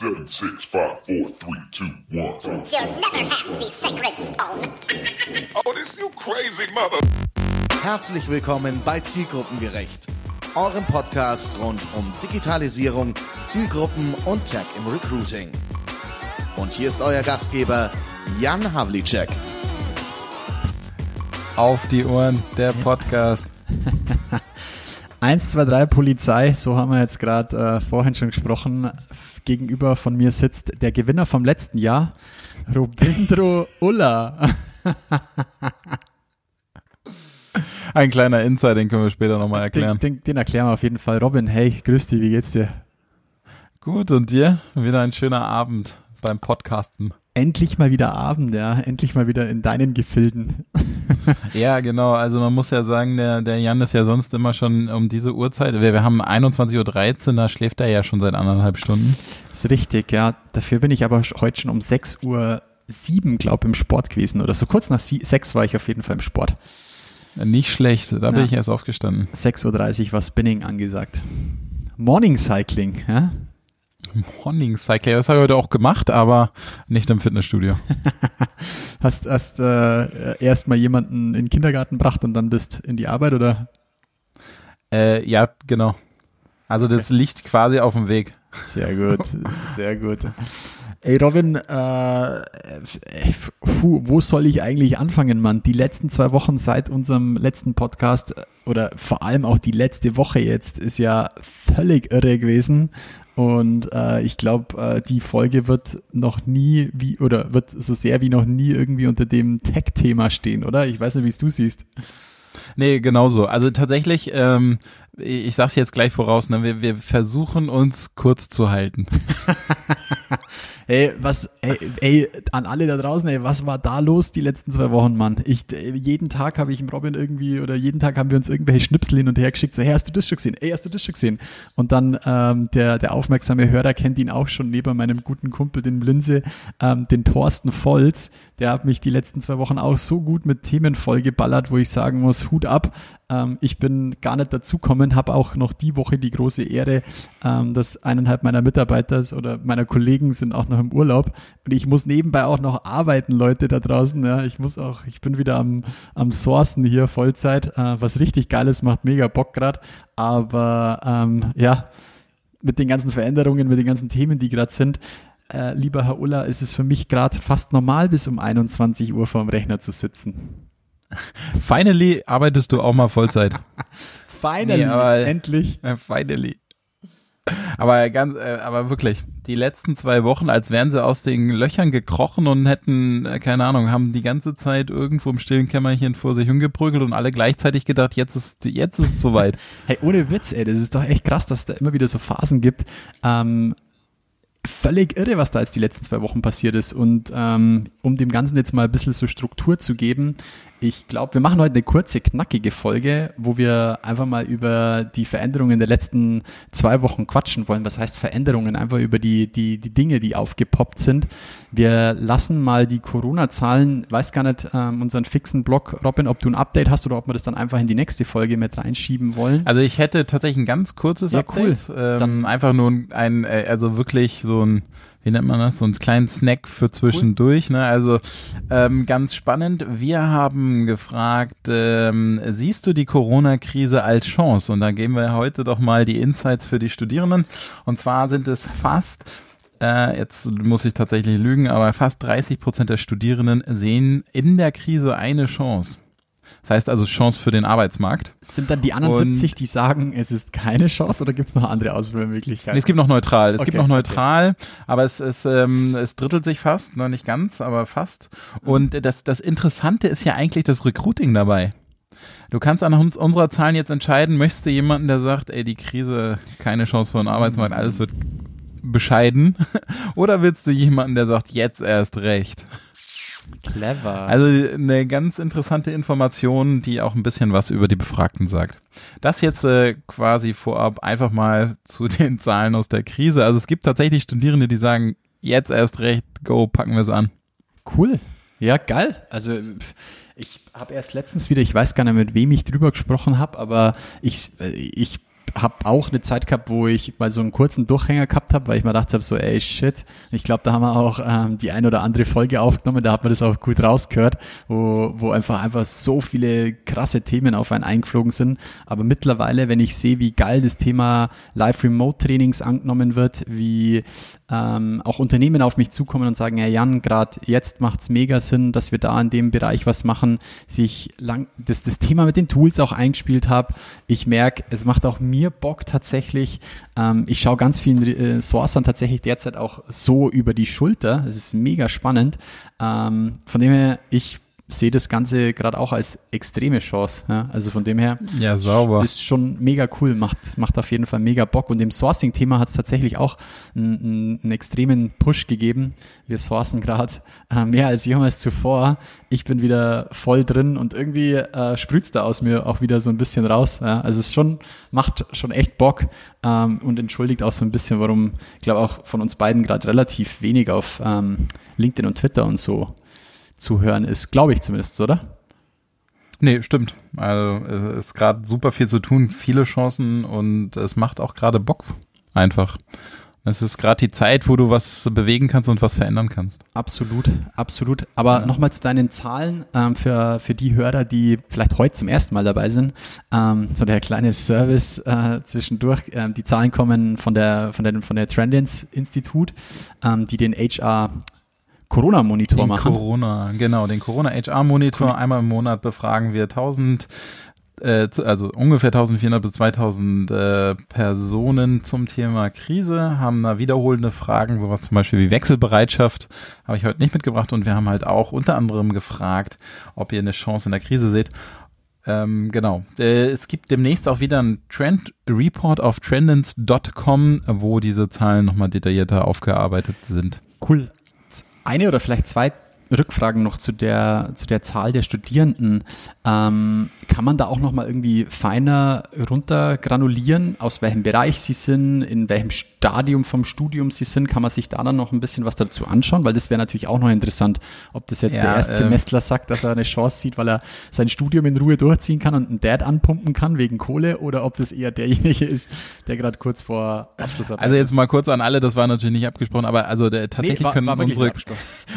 Seven, six, five, four, three, two, one. You'll never have the sacred stone. Oh, this you crazy mother. Herzlich willkommen bei Zielgruppengerecht, eurem Podcast rund um Digitalisierung, Zielgruppen und Tech im Recruiting. Und hier ist euer Gastgeber Jan Havlicek. Auf die Ohren, der Podcast. 1, 2, 3 Polizei, so haben wir jetzt gerade äh, vorhin schon gesprochen. Gegenüber von mir sitzt der Gewinner vom letzten Jahr, Robindro Ulla. Ein kleiner Insight, den können wir später nochmal erklären. Den, den, den erklären wir auf jeden Fall. Robin, hey, grüß dich, wie geht's dir? Gut, und dir? Wieder ein schöner Abend beim Podcasten. Endlich mal wieder Abend, ja. Endlich mal wieder in deinen Gefilden. ja, genau. Also man muss ja sagen, der, der Jan ist ja sonst immer schon um diese Uhrzeit. Wir, wir haben 21.13 Uhr, da schläft er ja schon seit anderthalb Stunden. ist richtig, ja. Dafür bin ich aber heute schon um 6 Uhr 7, glaube im Sport gewesen. Oder so kurz nach 6 war ich auf jeden Fall im Sport. Nicht schlecht, da bin ich erst aufgestanden. 6.30 Uhr war Spinning angesagt. Morning Cycling, ja? Morning Cycling, das habe ich heute auch gemacht, aber nicht im Fitnessstudio. hast hast äh, erst mal jemanden in den Kindergarten gebracht und dann bist in die Arbeit, oder? Äh, ja, genau. Also das liegt quasi auf dem Weg. Sehr gut, sehr gut. Ey Robin, äh, puh, wo soll ich eigentlich anfangen, Mann? Die letzten zwei Wochen seit unserem letzten Podcast oder vor allem auch die letzte Woche jetzt ist ja völlig irre gewesen. Und äh, ich glaube, äh, die Folge wird noch nie wie oder wird so sehr wie noch nie irgendwie unter dem Tech-Thema stehen, oder? Ich weiß nicht, wie es du siehst. Nee, genauso. Also tatsächlich, ähm, ich sag's jetzt gleich voraus, ne, wir, wir versuchen uns kurz zu halten. Ey, was, ey, ey, an alle da draußen, ey, was war da los die letzten zwei Wochen, Mann? Ich, jeden Tag habe ich im Robin irgendwie, oder jeden Tag haben wir uns irgendwelche Schnipsel hin und her geschickt, so, hey, hast du das schon gesehen? Ey, hast du das schon gesehen? Und dann, ähm, der, der aufmerksame Hörer kennt ihn auch schon neben meinem guten Kumpel, den Blinse, ähm, den Thorsten Volz, der hat mich die letzten zwei Wochen auch so gut mit Themen vollgeballert, wo ich sagen muss, Hut ab. Ähm, ich bin gar nicht dazukommen, habe auch noch die Woche die große Ehre, ähm, dass eineinhalb meiner Mitarbeiter oder meiner Kollegen sind auch noch im Urlaub und ich muss nebenbei auch noch arbeiten, Leute da draußen. Ja, ich muss auch, ich bin wieder am, am Sourcen hier Vollzeit, äh, was richtig geiles macht, mega Bock grad. Aber ähm, ja, mit den ganzen Veränderungen, mit den ganzen Themen, die gerade sind, äh, lieber Herr Ulla, ist es für mich gerade fast normal, bis um 21 Uhr vorm Rechner zu sitzen. Finally arbeitest du auch mal Vollzeit. finally, nee, aber, endlich. Äh, finally. Aber ganz, äh, aber wirklich, die letzten zwei Wochen, als wären sie aus den Löchern gekrochen und hätten, äh, keine Ahnung, haben die ganze Zeit irgendwo im stillen Kämmerchen vor sich hingeprügelt und alle gleichzeitig gedacht, jetzt ist, jetzt ist es soweit. hey, ohne Witz, ey, das ist doch echt krass, dass es da immer wieder so Phasen gibt, ähm, völlig irre, was da jetzt die letzten zwei Wochen passiert ist. Und ähm, um dem Ganzen jetzt mal ein bisschen so Struktur zu geben, ich glaube, wir machen heute eine kurze, knackige Folge, wo wir einfach mal über die Veränderungen der letzten zwei Wochen quatschen wollen. Was heißt Veränderungen? Einfach über die, die, die Dinge, die aufgepoppt sind. Wir lassen mal die Corona-Zahlen, weiß gar nicht, ähm, unseren fixen Blog, Robin, ob du ein Update hast oder ob wir das dann einfach in die nächste Folge mit reinschieben wollen. Also ich hätte tatsächlich ein ganz kurzes ja, Update. Cool. Ähm, dann einfach nur ein, äh, also wirklich so ein wie nennt man das, so einen kleinen Snack für zwischendurch. Cool. Ne? Also ähm, ganz spannend. Wir haben gefragt, ähm, siehst du die Corona-Krise als Chance? Und da geben wir heute doch mal die Insights für die Studierenden. Und zwar sind es fast äh, jetzt muss ich tatsächlich lügen, aber fast 30 Prozent der Studierenden sehen in der Krise eine Chance. Das heißt also Chance für den Arbeitsmarkt. Sind dann die anderen und 70, die sagen, es ist keine Chance oder gibt es noch andere Auswahlmöglichkeiten? es gibt noch neutral. Es okay, gibt noch neutral, okay. aber es, es, ähm, es drittelt sich fast, noch nicht ganz, aber fast. Und das, das Interessante ist ja eigentlich das Recruiting dabei. Du kannst anhand unserer Zahlen jetzt entscheiden, möchtest du jemanden, der sagt, ey, die Krise, keine Chance für den Arbeitsmarkt, alles wird bescheiden, oder willst du jemanden, der sagt, jetzt erst recht? Clever. Also eine ganz interessante Information, die auch ein bisschen was über die Befragten sagt. Das jetzt äh, quasi vorab einfach mal zu den Zahlen aus der Krise. Also es gibt tatsächlich Studierende, die sagen, jetzt erst recht, go, packen wir es an. Cool. Ja, geil. Also ich habe erst letztens wieder, ich weiß gar nicht, mit wem ich drüber gesprochen habe, aber ich, äh, ich habe auch eine Zeit gehabt, wo ich mal so einen kurzen Durchhänger gehabt habe, weil ich mir gedacht habe, so ey shit, ich glaube, da haben wir auch ähm, die ein oder andere Folge aufgenommen, da hat man das auch gut rausgehört, wo, wo einfach einfach so viele krasse Themen auf einen eingeflogen sind. Aber mittlerweile, wenn ich sehe, wie geil das Thema Live-Remote-Trainings angenommen wird, wie ähm, auch Unternehmen auf mich zukommen und sagen, ja Jan, gerade jetzt macht's mega Sinn, dass wir da in dem Bereich was machen, sich lang das, das Thema mit den Tools auch eingespielt habe. Ich merke, es macht auch mir Bock tatsächlich. Ähm, ich schaue ganz vielen äh, Sourcern tatsächlich derzeit auch so über die Schulter. Es ist mega spannend. Ähm, von dem her, ich sehe das Ganze gerade auch als extreme Chance. Ja? Also von dem her Ja, sauber. ist schon mega cool, macht, macht auf jeden Fall mega Bock. Und im Sourcing-Thema hat es tatsächlich auch einen, einen extremen Push gegeben. Wir sourcen gerade äh, mehr als jemals zuvor. Ich bin wieder voll drin und irgendwie äh, sprüht's da aus mir auch wieder so ein bisschen raus. Ja? Also es schon, macht schon echt Bock ähm, und entschuldigt auch so ein bisschen, warum, ich glaube auch von uns beiden gerade relativ wenig auf ähm, LinkedIn und Twitter und so zu hören ist, glaube ich zumindest, oder? Nee, stimmt. Also es ist gerade super viel zu tun, viele Chancen und es macht auch gerade Bock einfach. Es ist gerade die Zeit, wo du was bewegen kannst und was verändern kannst. Absolut, absolut. Aber Ja. nochmal zu deinen Zahlen ähm, für, für die Hörer, die vielleicht heute zum ersten Mal dabei sind. Ähm, so der kleine Service äh, zwischendurch. Ähm, die Zahlen kommen von der von der von der Trendance Institut, ähm, die den HR Corona Monitor Den machen. Corona, genau, den Corona HR Monitor. Einmal im Monat befragen wir 1000, äh, also ungefähr 1400 bis 2000 äh, Personen zum Thema Krise, haben da wiederholende Fragen, sowas zum Beispiel wie Wechselbereitschaft, habe ich heute nicht mitgebracht und wir haben halt auch unter anderem gefragt, ob ihr eine Chance in der Krise seht. Ähm, genau. Äh, es gibt demnächst auch wieder einen Trend Report auf trendance.com, wo diese Zahlen nochmal detaillierter aufgearbeitet sind. Cool. Eine oder vielleicht zwei Rückfragen noch zu der, zu der Zahl der Studierenden. Ähm, kann man da auch nochmal irgendwie feiner runtergranulieren, aus welchem Bereich sie sind, in welchem Stadium vom Studium sie sind? Kann man sich da dann noch ein bisschen was dazu anschauen? Weil das wäre natürlich auch noch interessant, ob das jetzt Ja, der Erstsemestler sagt, dass er eine Chance sieht, weil er sein Studium in Ruhe durchziehen kann und einen Dad anpumpen kann wegen Kohle oder ob das eher derjenige ist, der gerade kurz vor Abschlussarbeit Also jetzt mal kurz an alle, das war natürlich nicht abgesprochen, aber also der, tatsächlich war- können war unsere,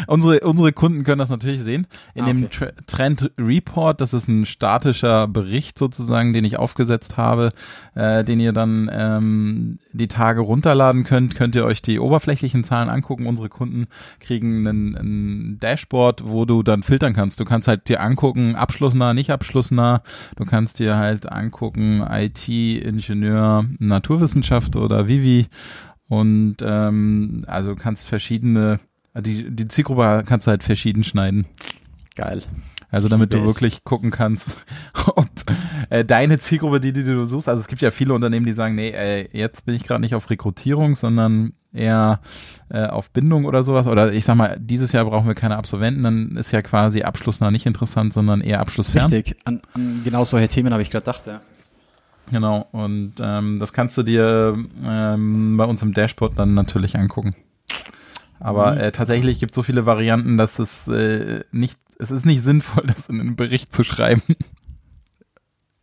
unsere unsere Kunden können das natürlich sehen. In Ah, dem okay. Tr Trend Report, das ist ein statischer Bericht sozusagen, den ich aufgesetzt habe, äh, den ihr dann ähm, die Tage runterladen könnt, könnt ihr euch die oberflächlichen Zahlen angucken. Unsere Kunden kriegen ein, Dashboard, wo du dann filtern kannst. Du kannst halt dir angucken, abschlussnah, nicht abschlussnah. Du kannst dir halt angucken, IT, Ingenieur, Naturwissenschaft oder Vivi. Und ähm, also kannst verschiedene, die, die Zielgruppe kannst du halt verschieden schneiden. Geil. Also damit du wirklich gucken kannst, ob äh, deine Zielgruppe, die, die du suchst, also es gibt ja viele Unternehmen, die sagen, nee, äh, jetzt bin ich gerade nicht auf Rekrutierung, sondern eher äh, auf Bindung oder sowas. Oder ich sag mal, dieses Jahr brauchen wir keine Absolventen, dann ist ja quasi abschlussnah nicht interessant, sondern eher abschlussfern. Richtig. An, an genau solche Themen habe ich gerade gedacht, ja. Genau, und ähm, das kannst du dir ähm, bei uns im Dashboard dann natürlich angucken. Aber äh, tatsächlich gibt es so viele Varianten, dass es äh, nicht, es ist nicht sinnvoll, das in einen Bericht zu schreiben.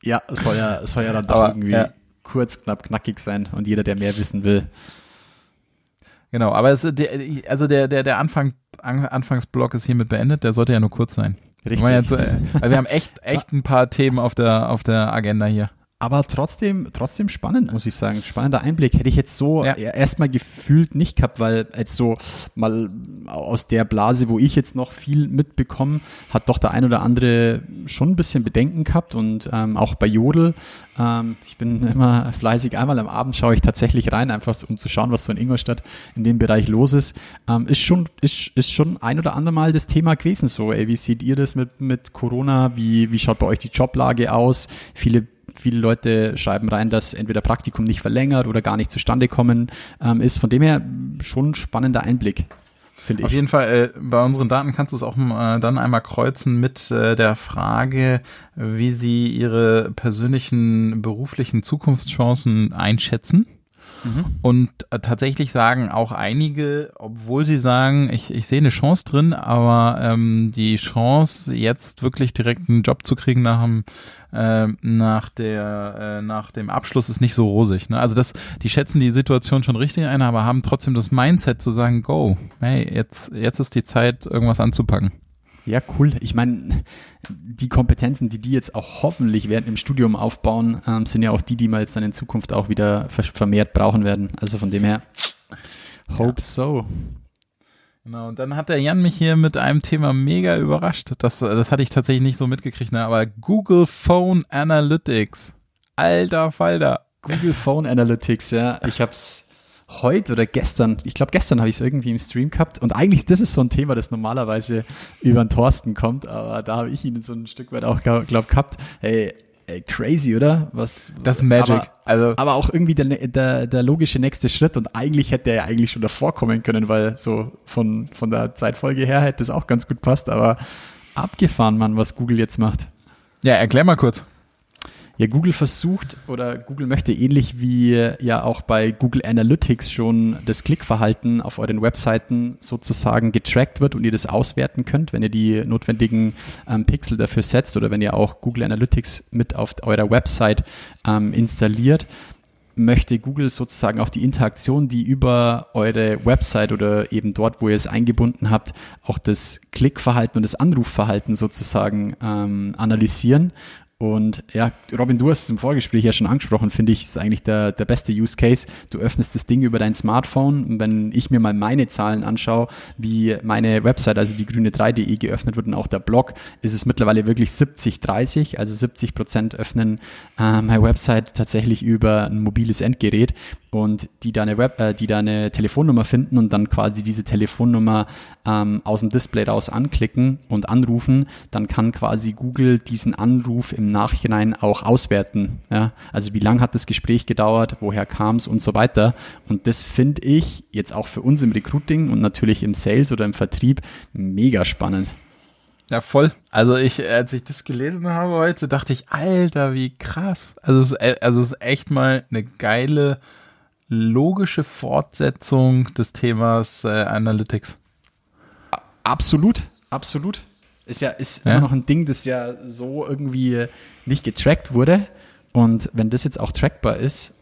Ja, es soll ja, es soll ja dann doch irgendwie ja. kurz, knapp, knackig sein und jeder, der mehr wissen will. Genau, aber es, der, also der, der, der Anfang, An, Anfangsblock ist hiermit beendet, der sollte ja nur kurz sein. Richtig. Wir, jetzt, äh, wir haben echt, echt ein paar Themen auf der, auf der Agenda hier. Aber trotzdem, trotzdem spannend, muss ich sagen. Spannender Einblick. Hätte ich jetzt so Ja. erstmal gefühlt nicht gehabt, weil jetzt so mal aus der Blase, wo ich jetzt noch viel mitbekomme, hat doch der ein oder andere schon ein bisschen Bedenken gehabt und ähm, auch bei Jodel. Ähm, ich bin immer fleißig. Einmal am Abend schaue ich tatsächlich rein, einfach um zu schauen, was so in Ingolstadt in dem Bereich los ist. Ähm, ist schon, ist, ist schon ein oder andere Mal das Thema gewesen. So, ey, wie seht ihr das mit, mit Corona? Wie, wie schaut bei euch die Joblage aus? Viele viele Leute schreiben rein, dass entweder Praktikum nicht verlängert oder gar nicht zustande kommen ähm, ist. Von dem her schon ein spannender Einblick, finde Auf ich. jeden Fall, äh, bei unseren Daten kannst du es auch äh, dann einmal kreuzen mit äh, der Frage, wie sie ihre persönlichen beruflichen Zukunftschancen einschätzen. Und äh, tatsächlich sagen auch einige, obwohl sie sagen, ich, ich sehe eine Chance drin, aber ähm, die Chance, jetzt wirklich direkt einen Job zu kriegen nach dem äh, nach der äh, nach dem Abschluss ist nicht so rosig. Ne? Also das, die schätzen die Situation schon richtig ein, aber haben trotzdem das Mindset zu sagen, go, hey, jetzt jetzt ist die Zeit, irgendwas anzupacken. Ja, cool. Ich meine, die Kompetenzen, die die jetzt auch hoffentlich während dem Studium aufbauen, ähm, sind ja auch die, die wir jetzt dann in Zukunft auch wieder ver- vermehrt brauchen werden. Also von dem her, hope so. Genau, und dann hat der Jan mich hier mit einem Thema mega überrascht. Das, das hatte ich tatsächlich nicht so mitgekriegt, ne? aber Google Phone Analytics. Alter Falter. Google Phone Analytics, ja. Ich habe es heute oder gestern, ich glaube gestern habe ich es irgendwie im Stream gehabt und eigentlich das ist so ein Thema, das normalerweise über den Thorsten kommt, aber da habe ich ihn so ein Stück weit auch, glaube gehabt. Hey, ey, crazy, oder? Was? Das Magic. Aber, Also- aber auch irgendwie der, der, der logische nächste Schritt und eigentlich hätte er ja eigentlich schon davor kommen können, weil so von, von der Zeitfolge her hätte es auch ganz gut passt, aber abgefahren, Mann, was Google jetzt macht. Ja, erklär mal kurz. Ja, Google versucht oder Google möchte ähnlich wie ja auch bei Google Analytics schon das Klickverhalten auf euren Webseiten sozusagen getrackt wird und ihr das auswerten könnt, wenn ihr die notwendigen ähm, Pixel dafür setzt oder wenn ihr auch Google Analytics mit auf eurer Website ähm, installiert möchte Google sozusagen auch die Interaktion, die über eure Website oder eben dort, wo ihr es eingebunden habt, auch das Klickverhalten und das Anrufverhalten sozusagen ähm, analysieren. Und ja, Robin, du hast es im Vorgespräch ja schon angesprochen, finde ich, ist eigentlich der, der beste Use Case. Du öffnest das Ding über dein Smartphone und wenn ich mir mal meine Zahlen anschaue, wie meine Website, also die grüne3.de geöffnet wird und auch der Blog, ist es mittlerweile wirklich 70-30, also 70 Prozent öffnen äh, meine Website tatsächlich über ein mobiles Endgerät und die deine Web, äh, die deine Telefonnummer finden und dann quasi diese Telefonnummer ähm, aus dem Display raus anklicken und anrufen, dann kann quasi Google diesen Anruf im Nachhinein auch auswerten. Ja? Also wie lang hat das Gespräch gedauert, woher kam es und so weiter. Und das finde ich jetzt auch für uns im Recruiting und natürlich im Sales oder im Vertrieb mega spannend. Ja, voll. Also ich, als ich das gelesen habe heute, dachte ich, Alter, wie krass. Also es ist, e- also es ist echt mal eine geile, logische Fortsetzung des Themas äh, Analytics. Absolut, absolut. Ist ja, ist Ja. immer noch ein Ding, das ja so irgendwie nicht getrackt wurde. Und wenn das jetzt auch trackbar ist,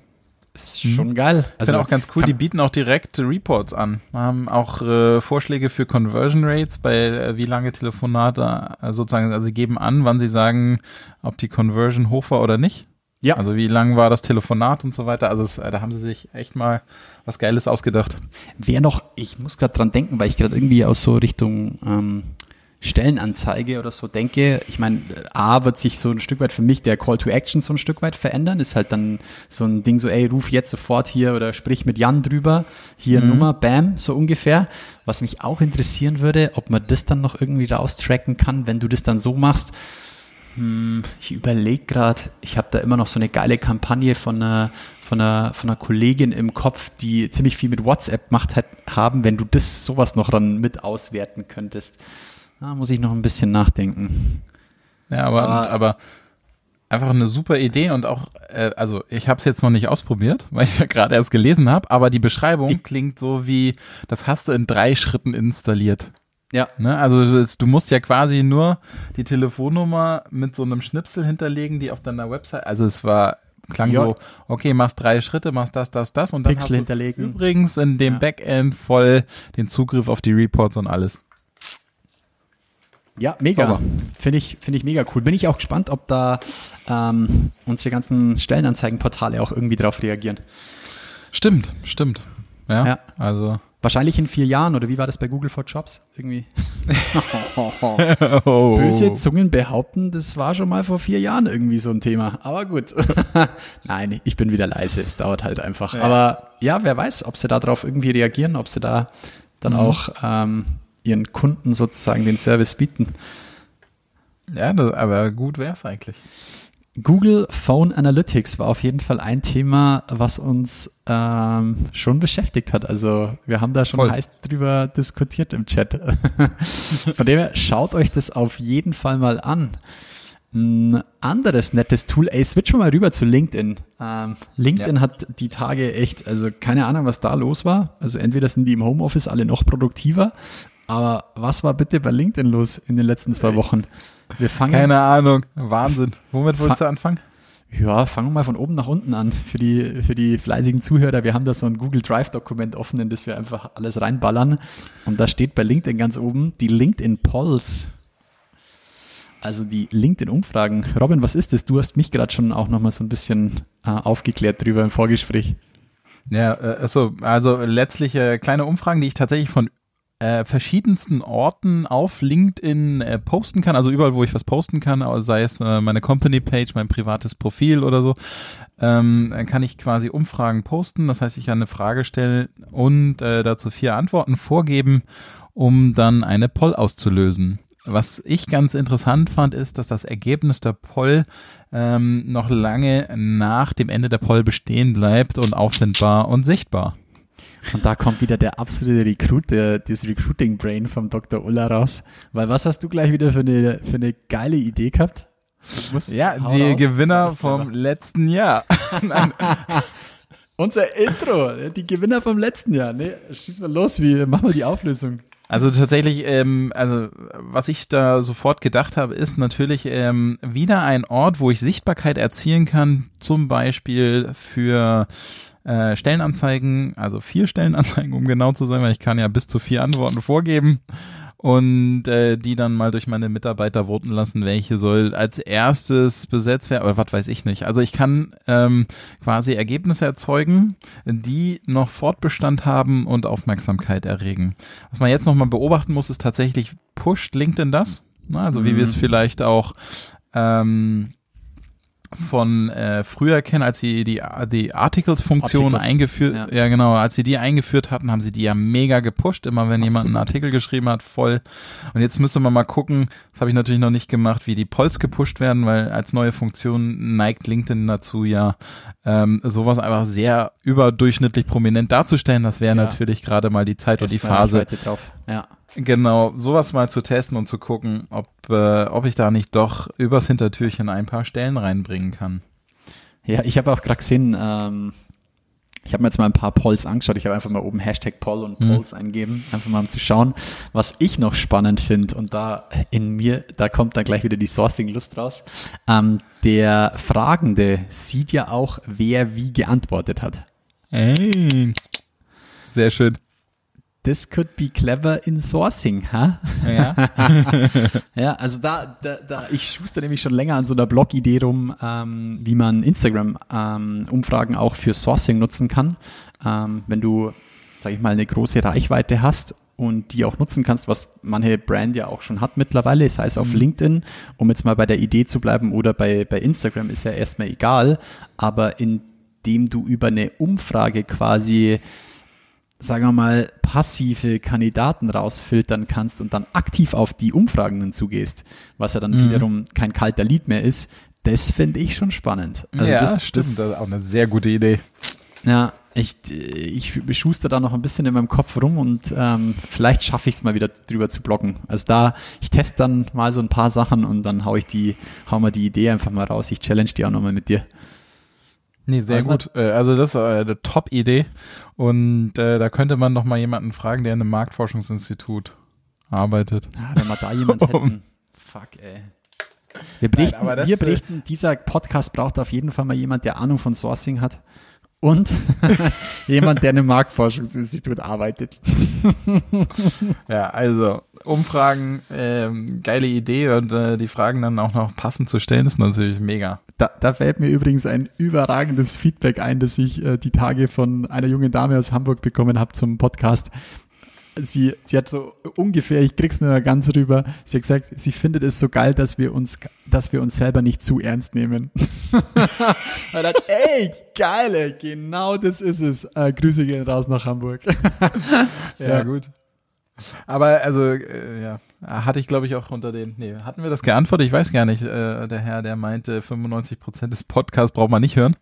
ist schon geil. Also auch ganz cool, die bieten auch direkt Reports an. Haben auch äh, Vorschläge für Conversion Rates bei äh, wie lange Telefonate äh, sozusagen, also sie geben an, wann sie sagen, ob die Conversion hoch war oder nicht. Ja. Also wie lang war das Telefonat und so weiter. Also es, äh, da haben sie sich echt mal was Geiles ausgedacht. Wer noch, ich muss gerade dran denken, weil ich gerade irgendwie aus so Richtung ähm, Stellenanzeige oder so denke. Ich meine, A wird sich so ein Stück weit für mich der Call to Action so ein Stück weit verändern. Ist halt dann so ein Ding so, ey, ruf jetzt sofort hier oder sprich mit Jan drüber. Hier Nummer, bam, so ungefähr. Was mich auch interessieren würde, ob man das dann noch irgendwie raustracken kann, wenn du das dann so machst. Hm, ich überlege gerade, ich habe da immer noch so eine geile Kampagne von einer, von, einer, von einer Kollegin im Kopf, die ziemlich viel mit WhatsApp macht hat, haben, wenn du das sowas noch dann mit auswerten könntest. Da muss ich noch ein bisschen nachdenken. Ja, aber, Aber- aber einfach eine super Idee und auch, äh, also ich habe es jetzt noch nicht ausprobiert, weil ich ja gerade erst gelesen habe, aber die Beschreibung klingt so wie, das hast du in drei Schritten installiert. Ja. Ne? Also ist- du musst ja quasi nur die Telefonnummer mit so einem Schnipsel hinterlegen, die auf deiner Website, also es war klang Ja. so, okay, machst drei Schritte, machst das, das, das und dann Pixel hast du hinterlegen. übrigens in dem Ja. Backend voll den Zugriff auf die Reports und alles. Ja, mega. Finde ich, finde ich mega cool. Bin ich auch gespannt, ob da ähm, unsere ganzen Stellenanzeigenportale auch irgendwie drauf reagieren. Stimmt, stimmt. Ja, Ja. also Wahrscheinlich in vier Jahren, oder wie war das bei Google for Jobs? Irgendwie. oh. Böse Zungen behaupten, das war schon mal vor vier Jahren irgendwie so ein Thema. Aber gut. Nein, ich bin wieder leise. Es dauert halt einfach. Aber ja, wer weiß, ob sie darauf irgendwie reagieren, ob sie da dann auch ähm, ihren Kunden sozusagen den Service bieten. Ja, das, aber gut wär's eigentlich. Google Phone Analytics war auf jeden Fall ein Thema, was uns ähm, schon beschäftigt hat. Also wir haben da schon Voll. heiß drüber diskutiert im Chat. Von dem her, schaut euch das auf jeden Fall mal an. Ein anderes nettes Tool, ey, switchen wir mal rüber zu LinkedIn. Ähm, LinkedIn Ja. hat die Tage echt, also keine Ahnung, was da los war. Also entweder sind die im Homeoffice alle noch produktiver, aber was war bitte bei LinkedIn los in den letzten zwei Wochen? Wir fangen, Keine Ahnung. Wahnsinn. Womit wolltest du anfangen? ja, fangen wir mal von oben nach unten an für die, für die fleißigen Zuhörer. Wir haben da so ein Google Drive Dokument offen, in das wir einfach alles reinballern. Und da steht bei LinkedIn ganz oben die LinkedIn Polls. Also die LinkedIn-Umfragen. Robin, was ist das? Du hast mich gerade schon auch nochmal so ein bisschen äh, aufgeklärt drüber im Vorgespräch. Ja, äh, achso, also letztlich äh, kleine Umfragen, die ich tatsächlich von äh, verschiedensten Orten auf LinkedIn äh, posten kann, also überall, wo ich was posten kann, sei es äh, meine Company-Page, mein privates Profil oder so, ähm, kann ich quasi Umfragen posten. Das heißt, ich kann eine Frage stellen und äh, dazu vier Antworten vorgeben, um dann eine Poll auszulösen. Was ich ganz interessant fand, ist, dass das Ergebnis der Poll ähm, noch lange nach dem Ende der Poll bestehen bleibt und auffindbar und sichtbar. Und da kommt wieder der absolute Recruit, der, das Recruiting-Brain vom Dr. Ulla raus. Weil was hast du gleich wieder für eine, für eine geile Idee gehabt? Ja, die raus, Gewinner vom letzten Jahr. Unser Intro, die Gewinner vom letzten Jahr. Nee, schieß mal los, wie machen wir die Auflösung? Also tatsächlich, ähm, also was ich da sofort gedacht habe, ist natürlich ähm, wieder ein Ort, wo ich Sichtbarkeit erzielen kann, zum Beispiel für äh, Stellenanzeigen, also vier Stellenanzeigen, um genau zu sein, weil ich kann ja bis zu vier Antworten vorgeben und äh, die dann mal durch meine Mitarbeiter voten lassen, welche soll als erstes besetzt werden oder was weiß ich nicht. Also ich kann ähm, quasi Ergebnisse erzeugen, die noch Fortbestand haben und Aufmerksamkeit erregen. Was man jetzt nochmal beobachten muss, ist tatsächlich, pusht LinkedIn das? Na, also wie wir es vielleicht auch ähm, von äh, früher kennen, als sie die, die Articles-Funktion Articles, eingeführt, ja. ja. genau, als sie die eingeführt hatten, haben sie die ja mega gepusht, immer wenn jemand einen Absolut. Artikel geschrieben hat, voll. Und jetzt müsste man mal gucken, das habe ich natürlich noch nicht gemacht, wie die Polls gepusht werden, weil als neue Funktion neigt LinkedIn dazu ja, ähm, sowas einfach sehr überdurchschnittlich prominent darzustellen. Das wäre Ja. natürlich gerade mal die Zeit und die Phase. Ja. Genau, sowas mal zu testen und zu gucken, ob, äh, ob ich da nicht doch übers Hintertürchen ein paar Stellen reinbringen kann. Ja, ich habe auch gerade gesehen, ähm, ich habe mir jetzt mal ein paar Polls angeschaut. Ich habe einfach mal oben Hashtag Poll und Polls eingeben, einfach mal um zu schauen, was ich noch spannend finde. Und da in mir, da kommt dann gleich wieder die Sourcing-Lust raus. Ähm, der Fragende sieht ja auch, wer wie geantwortet hat. Ey. Sehr schön. This could be clever in Sourcing, ha? Ja. Ja, also da, da, da ich schuster nämlich schon länger an so einer Blog-Idee rum, ähm, wie man Instagram-Umfragen auch für Sourcing nutzen kann. Ähm, wenn du, sag ich mal, eine große Reichweite hast und die auch nutzen kannst, was manche Brand ja auch schon hat mittlerweile, sei es auf LinkedIn, um jetzt mal bei der Idee zu bleiben, oder bei, bei Instagram ist ja erstmal egal, aber indem du über eine Umfrage quasi sagen wir mal, passive Kandidaten rausfiltern kannst und dann aktiv auf die Umfragenden zugehst, was ja dann Mhm. wiederum kein kalter Lied mehr ist, das finde ich schon spannend. Also ja, das, stimmt. Das, ist auch eine sehr gute Idee. ja, ich, ich beschuster da noch ein bisschen in meinem Kopf rum und ähm, vielleicht schaffe ich es mal wieder drüber zu blocken. Also da, ich teste dann mal so ein paar Sachen und dann hau ich die, hau mal die Idee einfach mal raus. Ich challenge die auch nochmal mit dir. Nee, sehr Weiß gut. Äh, Also das ist eine Top-Idee. Und äh, da könnte man noch mal jemanden fragen, der in einem Marktforschungsinstitut arbeitet. Ja, wenn wir da jemand hätten. Fuck, ey. Wir berichten, das, wir äh, berichten, dieser Podcast braucht auf jeden Fall mal jemand, der Ahnung von Sourcing hat. Und jemand, der in einem Marktforschungsinstitut arbeitet. Ja, also Umfragen, ähm, geile Idee und äh, die Fragen dann auch noch passend zu stellen, ist natürlich mega. Da, da fällt mir übrigens ein überragendes Feedback ein, das ich äh, die Tage von einer jungen Dame aus Hamburg bekommen habe zum Podcast. Sie, sie hat so ungefähr, ich krieg's nur ganz rüber, sie hat gesagt, sie findet es so geil, dass wir uns, dass wir uns selber nicht zu ernst nehmen. er hat, ey, geil, ey, genau das ist es. Äh, Grüße gehen raus nach Hamburg. Ja, gut. Aber also, äh, ja, hatte ich glaube ich auch unter den, nee, hatten wir das geantwortet? Ich weiß gar nicht. Äh, der Herr, der meinte, 95% des Podcasts braucht man nicht hören.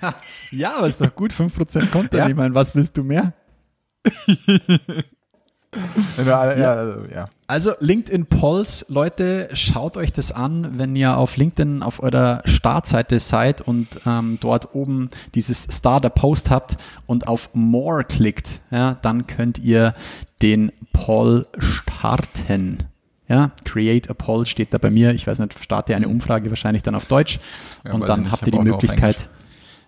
ja, aber ist doch gut, 5% Content. Ja. Ich meine, was willst du mehr? Ja, ja, ja. Also LinkedIn Polls, Leute, schaut euch das an, wenn ihr auf LinkedIn auf eurer Startseite seid und ähm, dort oben dieses Starter Post habt und auf More klickt, ja, dann könnt ihr den Poll starten. Ja, Create a Poll steht da bei mir. Ich weiß nicht, starte eine Umfrage wahrscheinlich dann auf Deutsch Ja, und dann habt ihr die Möglichkeit,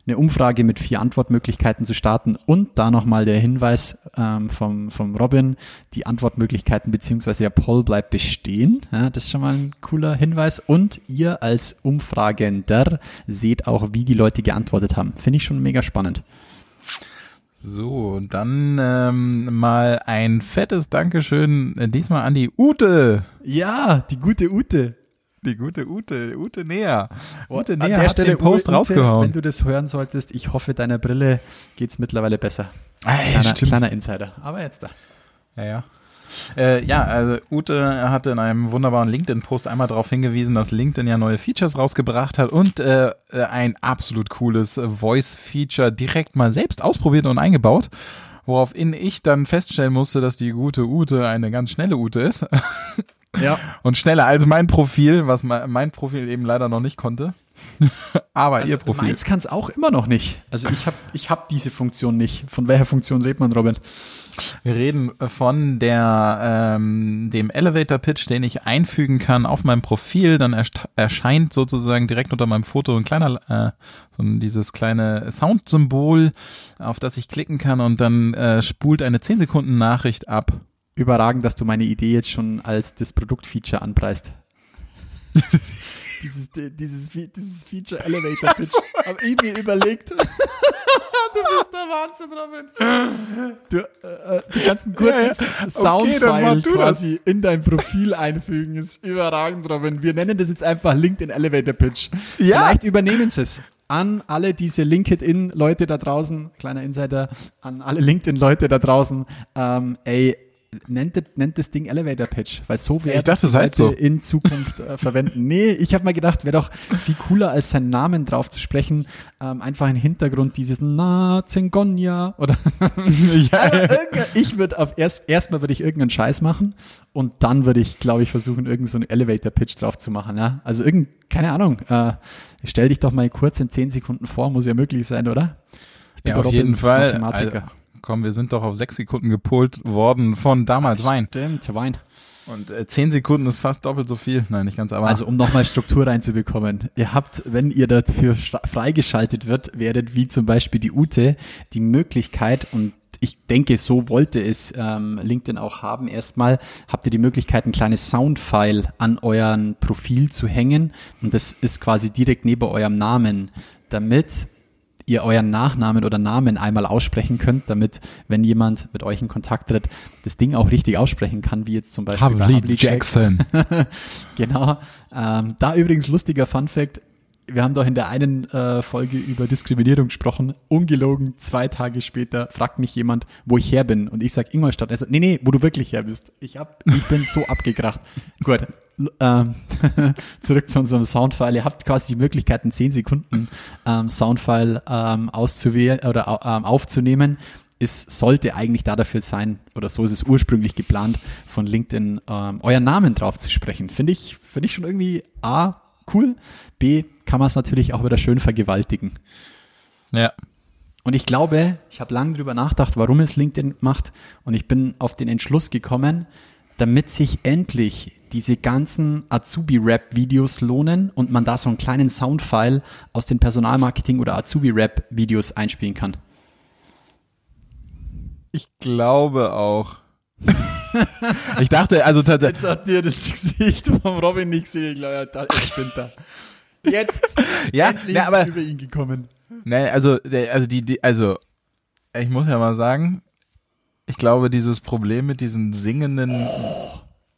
eine Umfrage mit vier Antwortmöglichkeiten zu starten und da nochmal der Hinweis ähm, vom, vom Robin, die Antwortmöglichkeiten beziehungsweise der Poll bleibt bestehen. Ja, das ist schon mal ein cooler Hinweis und ihr als Umfragender seht auch, wie die Leute geantwortet haben. Finde ich schon mega spannend. So, dann ähm, mal ein fettes Dankeschön äh, diesmal an die Ute. Ja, die gute Ute. Die gute Ute, Ute Näher. Ute An Näher der hat Stelle den Post Ute, rausgehauen. Wenn du das hören solltest, ich hoffe, deiner Brille geht's mittlerweile besser. Ey, Kleiner, stimmt. kleiner Insider. Aber jetzt da. Ja, ja. Äh, ja, also Ute hatte in einem wunderbaren LinkedIn-Post einmal darauf hingewiesen, dass LinkedIn ja neue Features rausgebracht hat und äh, ein absolut cooles Voice-Feature direkt mal selbst ausprobiert und eingebaut. Woraufhin ich dann feststellen musste, dass die gute Ute eine ganz schnelle Ute ist. Ja. Und schneller als mein Profil, was mein, Profil eben leider noch nicht konnte. Aber ihr Profil. Also Meins kann es auch immer noch nicht. Also ich habe ich hab diese Funktion nicht. Von welcher Funktion redet man, Robin? Wir reden von der ähm, dem Elevator Pitch, den ich einfügen kann auf meinem Profil. Dann erscheint sozusagen direkt unter meinem Foto ein kleiner äh, so dieses kleine Soundsymbol, auf das ich klicken kann und dann äh, spult eine 10 Sekunden Nachricht ab. Überragend, dass du meine Idee jetzt schon als das Produktfeature anpreist. dieses, dieses, dieses Feature Elevator Pitch habe ich mir überlegt. du bist der Wahnsinn, Robin. Du, äh, du kannst ein kurzes Ja, ja. Okay, Soundfile du quasi in dein Profil einfügen. Ist überragend, Robin. Wir nennen das jetzt einfach LinkedIn Elevator Pitch. Ja. Vielleicht übernehmen sie es. An alle diese LinkedIn-Leute da draußen, kleiner Insider, an alle LinkedIn-Leute da draußen, ähm, ey, nennt, das- nennt das Ding Elevator Pitch, weil so werden Ich dachte, es das heißt so. in Zukunft äh, verwenden. Nee, ich habe mal gedacht, wäre doch viel cooler, als seinen Namen drauf zu sprechen, ähm, einfach im Hintergrund dieses Na, Zengonia oder ja, ich würde auf erst erstmal würde ich irgendeinen Scheiß machen und dann würde ich, glaube ich, versuchen, irgendeinen so einen Elevator Pitch drauf zu machen. Ja? Also irgend, keine Ahnung. Äh, stell dich doch mal kurz in zehn Sekunden vor, muss ja möglich sein, oder? Ich bin ja auf Robin, jeden Fall. Mathematiker. Also, komm, wir sind doch auf sechs Sekunden gepolt worden von damals Wein. Stimmt, Wein. Und äh, zehn Sekunden ist fast doppelt so viel. Nein, nicht ganz, aber Also um nochmal Struktur reinzubekommen. Ihr habt, wenn ihr dafür freigeschaltet wird, werdet wie zum Beispiel die Ute die Möglichkeit und ich denke, so wollte es ähm, LinkedIn auch haben. Erstmal habt ihr die Möglichkeit, ein kleines Soundfile an euren Profil zu hängen und das ist quasi direkt neben eurem Namen, damit ihr euren Nachnamen oder Namen einmal aussprechen könnt, damit, wenn jemand mit euch in Kontakt tritt, das Ding auch richtig aussprechen kann, wie jetzt zum Beispiel bei Havli Havlicek. Jackson. Genau. Ähm, da übrigens lustiger Fun Fact. Wir haben doch in der einen äh, Folge über Diskriminierung gesprochen. Ungelogen, zwei Tage später fragt mich jemand, wo ich her bin. Und ich sag Ingolstadt. Er sagt, nee, nee, wo du wirklich her bist. Ich, hab, ich bin so abgekracht. Gut. Ähm, zurück zu unserem Soundfile. Ihr habt quasi die Möglichkeit, einen 10 Sekunden ähm, Soundfile ähm, auszuwählen oder ähm, aufzunehmen. Es sollte eigentlich da dafür sein, oder so ist es ursprünglich geplant, von LinkedIn ähm, euren Namen drauf zu sprechen. Finde ich, finde ich schon irgendwie A, cool. B, kann man es natürlich auch wieder schön vergewaltigen. ja. Und ich glaube, ich habe lange drüber nachgedacht, warum es LinkedIn macht. Und ich bin auf den Entschluss gekommen, damit sich endlich diese ganzen Azubi-Rap-Videos lohnen und man da so einen kleinen Soundfile aus den Personalmarketing- oder Azubi-Rap-Videos einspielen kann. Ich glaube auch. ich dachte, also tatsächlich. hat dir das Gesicht vom Robin nicht gesehen. Ich glaube, da spinnt er. Jetzt Ja, endlich na, ist aber- es über ihn gekommen. Ne, also, also die, die, also, ich muss ja mal sagen, ich glaube, dieses Problem mit diesen singenden,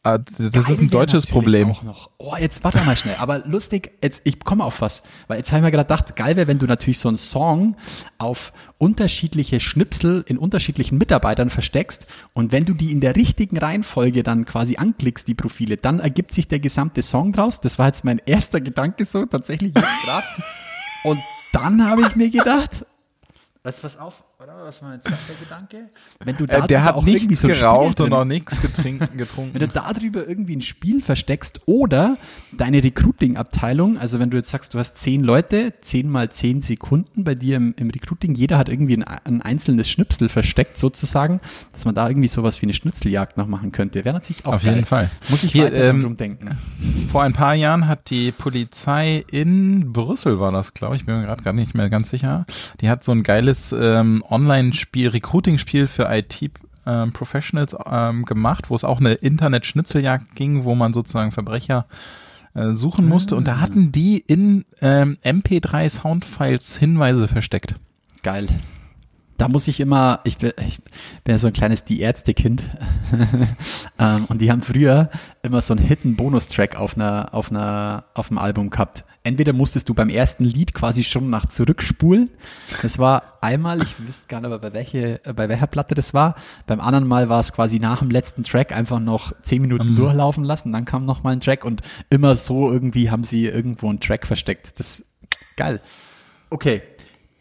ah, das ist Geil ein wär deutsches Problem. Auch noch. Oh, jetzt warte mal schnell. Aber lustig, jetzt, ich komme auf was. Weil jetzt habe ich mir gerade gedacht, geil wäre, wenn du natürlich so einen Song auf unterschiedliche Schnipsel in unterschiedlichen Mitarbeitern versteckst und wenn du die in der richtigen Reihenfolge dann quasi anklickst, die Profile, dann ergibt sich der gesamte Song draus. Das war jetzt mein erster Gedanke so, tatsächlich jetzt gerade. Und dann habe ich mir gedacht, du, pass auf. Oder? Was war jetzt der Gedanke? Wenn du Äh, darüber der hat auch nichts geraucht und auch nichts getrinken, getrunken. Wenn du darüber irgendwie ein Spiel versteckst oder deine Recruiting-Abteilung, also wenn du jetzt sagst, du hast zehn Leute, zehn mal zehn Sekunden bei dir im, im Recruiting, jeder hat irgendwie ein, ein einzelnes Schnipsel versteckt sozusagen, dass man da irgendwie sowas wie eine Schnitzeljagd noch machen könnte. Wäre natürlich auch Auf geil. jeden Fall. Muss ich Hier, weiter ähm, drum denken. Vor ein paar Jahren hat die Polizei in Brüssel war das, glaube ich, bin mir gerade gar nicht mehr ganz sicher. Die hat so ein geiles ähm, Online-Spiel, Recruiting-Spiel für IT ähm, Professionals ähm, gemacht, wo es auch eine Internet-Schnitzeljagd ging, wo man sozusagen Verbrecher äh, suchen musste. Und da hatten die in ähm, MP3 Soundfiles Hinweise versteckt. Geil. Da muss ich immer, ich bin, ich bin ja so ein kleines Die Ärzte-Kind. ähm, und die haben früher immer so einen Hidden-Bonus-Track auf einer, auf einer, auf dem Album gehabt. Entweder musstest du beim ersten Lied quasi schon nach zurückspulen. Das war einmal, ich wüsste gar nicht, aber bei, welche, bei welcher Platte das war. Beim anderen Mal war es quasi nach dem letzten Track einfach noch zehn Minuten durchlaufen lassen. Dann kam noch mal ein Track und immer so irgendwie haben sie irgendwo einen Track versteckt. Das geil. Okay.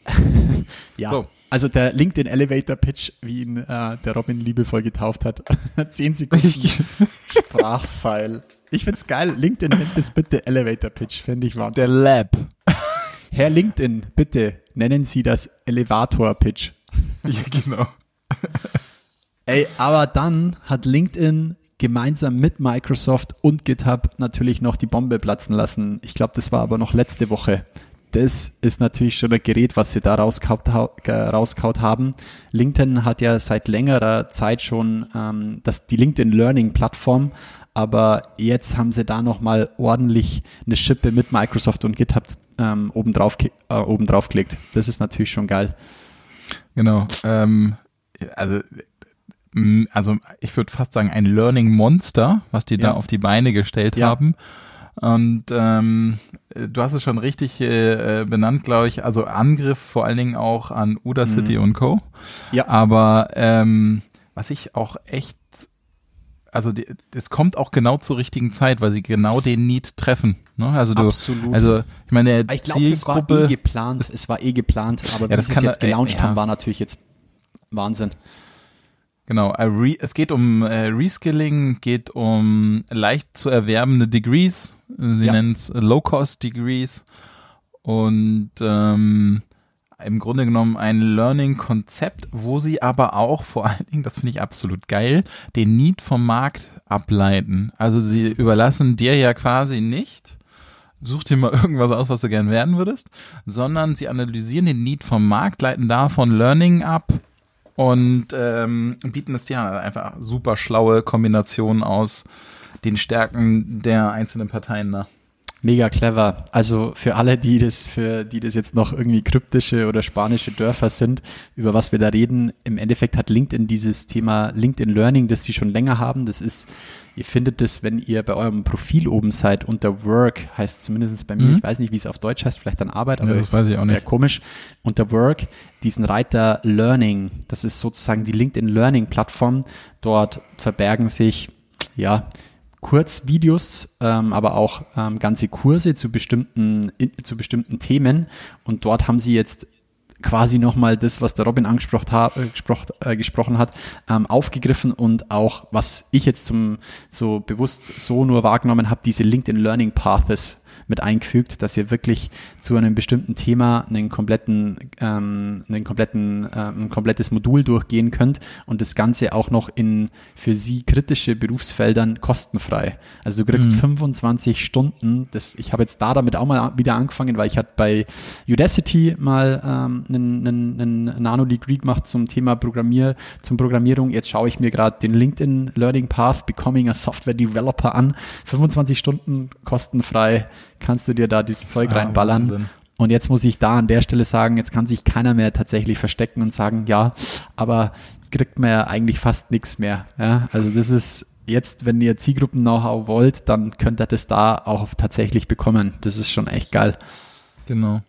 ja. So. Also der LinkedIn Elevator Pitch, wie ihn äh, der Robin liebevoll getauft hat. Zehn Sekunden Sprachfile. Ich find's geil. LinkedIn nennt das bitte Elevator Pitch. Fände ich Wahnsinn. Der Lab. Herr LinkedIn, bitte nennen Sie das Elevator Pitch. ja, genau. Ey, aber dann hat LinkedIn gemeinsam mit Microsoft und GitHub natürlich noch die Bombe platzen lassen. Ich glaube, das war aber noch letzte Woche. Das ist natürlich schon ein Gerät, was sie da äh, rauskaut haben. LinkedIn hat ja seit längerer Zeit schon ähm, das, die LinkedIn Learning Plattform, aber jetzt haben sie da nochmal ordentlich eine Schippe mit Microsoft und GitHub ähm, obendrauf, äh, obendrauf gelegt. Das ist natürlich schon geil. Genau. Ähm, also, also ich würde fast sagen, ein Learning Monster, was die da Ja. auf die Beine gestellt Ja. haben. Und ähm, du hast es schon richtig äh, benannt, glaube ich. Also Angriff vor allen Dingen auch an Udacity und Co. Mhm. Ja. Aber ähm, was ich auch echt, also das kommt auch genau zur richtigen Zeit, weil sie genau den Need treffen. Ne? Also du, Absolut. also ich meine, Ich glaube, das war eh geplant. Es war eh geplant, aber Ja, wie das sie es jetzt äh, gelauncht ja. haben, war natürlich jetzt Wahnsinn. Genau, äh, es geht um äh, Reskilling, geht um leicht zu erwerbende Degrees. Sie Ja. nennen es Low-Cost-Degrees. Und ähm, im Grunde genommen ein Learning-Konzept, wo sie aber auch vor allen Dingen, das finde ich absolut geil, den Need vom Markt ableiten. Also sie überlassen dir ja quasi nicht, such dir mal irgendwas aus, was du gern werden würdest, sondern sie analysieren den Need vom Markt, leiten davon Learning ab und ähm, bieten es an. Also einfach super schlaue Kombinationen aus den Stärken der einzelnen Parteien nach. Mega clever. Also für alle, die das, für die das jetzt noch irgendwie kryptische oder spanische Dörfer sind, über was wir da reden, im Endeffekt hat LinkedIn dieses Thema LinkedIn Learning, das sie schon länger haben. Das ist, ihr findet das, wenn ihr bei eurem Profil oben seid, unter Work, heißt zumindest bei mir, Mhm. ich weiß nicht, wie es auf Deutsch heißt, vielleicht dann Arbeit, Ja, aber das weiß ich auch nicht. komisch. Unter Work, diesen Reiter Learning, das ist sozusagen die LinkedIn Learning Plattform. Dort verbergen sich, ja, Kurzvideos, ähm, aber auch ähm, ganze Kurse zu bestimmten, in, zu bestimmten Themen. Und dort haben sie jetzt quasi nochmal das, was der Robin angesprochen, ha äh, gesprochen, äh, gesprochen hat, ähm, aufgegriffen und auch, was ich jetzt zum so bewusst so nur wahrgenommen habe, diese LinkedIn Learning Paths mit eingefügt, dass ihr wirklich zu einem bestimmten Thema einen kompletten, ähm, einen kompletten, ähm, ein komplettes Modul durchgehen könnt und das Ganze auch noch in für Sie kritische Berufsfeldern kostenfrei. Also du kriegst 25 Stunden. Das, ich habe jetzt da damit auch mal wieder angefangen, weil ich hatte bei Udacity mal ähm, einen, einen, einen Nano-Degree gemacht zum Thema Programmier, zum Programmierung. Jetzt schaue ich mir gerade den LinkedIn Learning Path Becoming a Software Developer an. 25 Stunden kostenfrei kannst du dir da dieses Zeug reinballern. Wahnsinn. Und jetzt muss ich da an der Stelle sagen, jetzt kann sich keiner mehr tatsächlich verstecken und sagen, ja, aber kriegt man ja eigentlich fast nichts mehr. Ja, also das ist jetzt, wenn ihr Zielgruppen-Know-how wollt, dann könnt ihr das da auch tatsächlich bekommen. Das ist schon echt geil. Genau.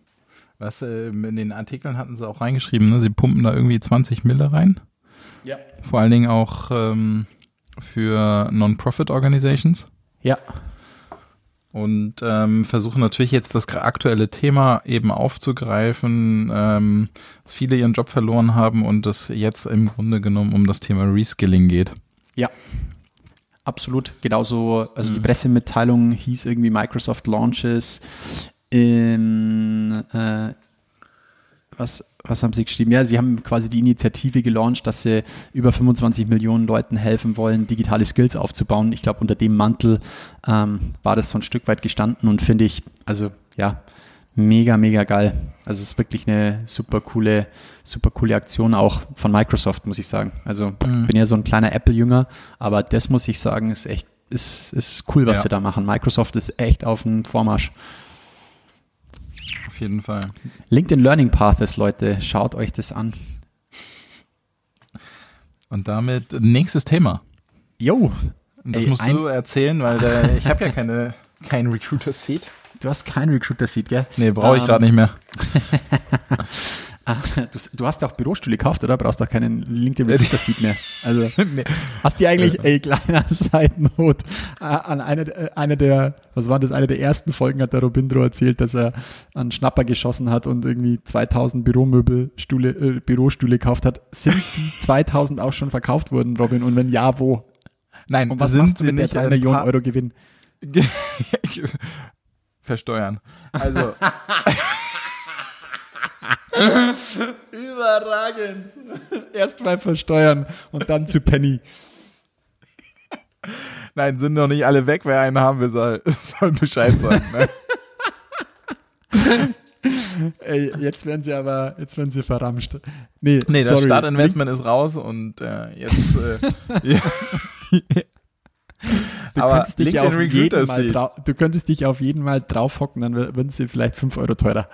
Was äh, in den Artikeln hatten sie auch reingeschrieben, ne? sie pumpen da irgendwie 20 Mille rein. Ja. Vor allen Dingen auch ähm, für Non-Profit Organizations. Ja. Und ähm, versuchen natürlich jetzt das aktuelle Thema eben aufzugreifen, ähm, dass viele ihren Job verloren haben und es jetzt im Grunde genommen um das Thema Reskilling geht. Ja. Absolut. Genauso, also die Pressemitteilung hieß irgendwie Microsoft Launches in äh, was, was haben sie geschrieben? Ja, sie haben quasi die Initiative gelauncht, dass sie über 25 Millionen Leuten helfen wollen, digitale Skills aufzubauen. Ich glaube, unter dem Mantel ähm, war das so ein Stück weit gestanden und finde ich, also ja, mega, mega geil. Also es ist wirklich eine super coole, super coole Aktion auch von Microsoft, muss ich sagen. Also bin ja so ein kleiner Apple-Jünger, aber das muss ich sagen, ist echt, ist, ist cool, was Ja. sie da machen. Microsoft ist echt auf dem Vormarsch. Auf jeden Fall. LinkedIn Learning Paths, Leute, schaut euch das an. Und damit nächstes Thema. Jo, das Ey, musst du erzählen, weil der, ich habe ja keine kein Recruiter Seat. Du hast keinen Recruiter-Seat, gell? Nee, brauche ich Ähm, gerade nicht mehr. Du, du hast auch Bürostühle gekauft, oder? Brauchst doch keinen LinkedIn Recruiter Seat mehr. Also Nee. hast du eigentlich, ey, kleiner Seitennot, äh, an einer äh, eine der, was war das, eine der ersten Folgen hat der Robindro erzählt, dass er einen Schnapper geschossen hat und irgendwie 2000 Büromöbelstühle, äh, Bürostühle gekauft hat. Sind die 2000 auch schon verkauft worden, Robin? Und wenn ja, wo? Nein, Und was sind machst du mit der nicht 3 ein Millionen Euro Gewinn? Versteuern. Also, Überragend. Erstmal versteuern und dann zu Penny. nein, sind noch nicht alle weg. Wer einen haben will, soll, soll Bescheid sagen. Ne? Ey, jetzt werden sie aber, jetzt werden sie verramscht. Nee, Nee, das sorry. Startinvestment ist raus und äh, jetzt. Äh. Du Aber könntest, dich auf jeden mal du könntest dich auf jeden Mal draufhocken, dann wür- würden sie vielleicht 5 Euro teurer.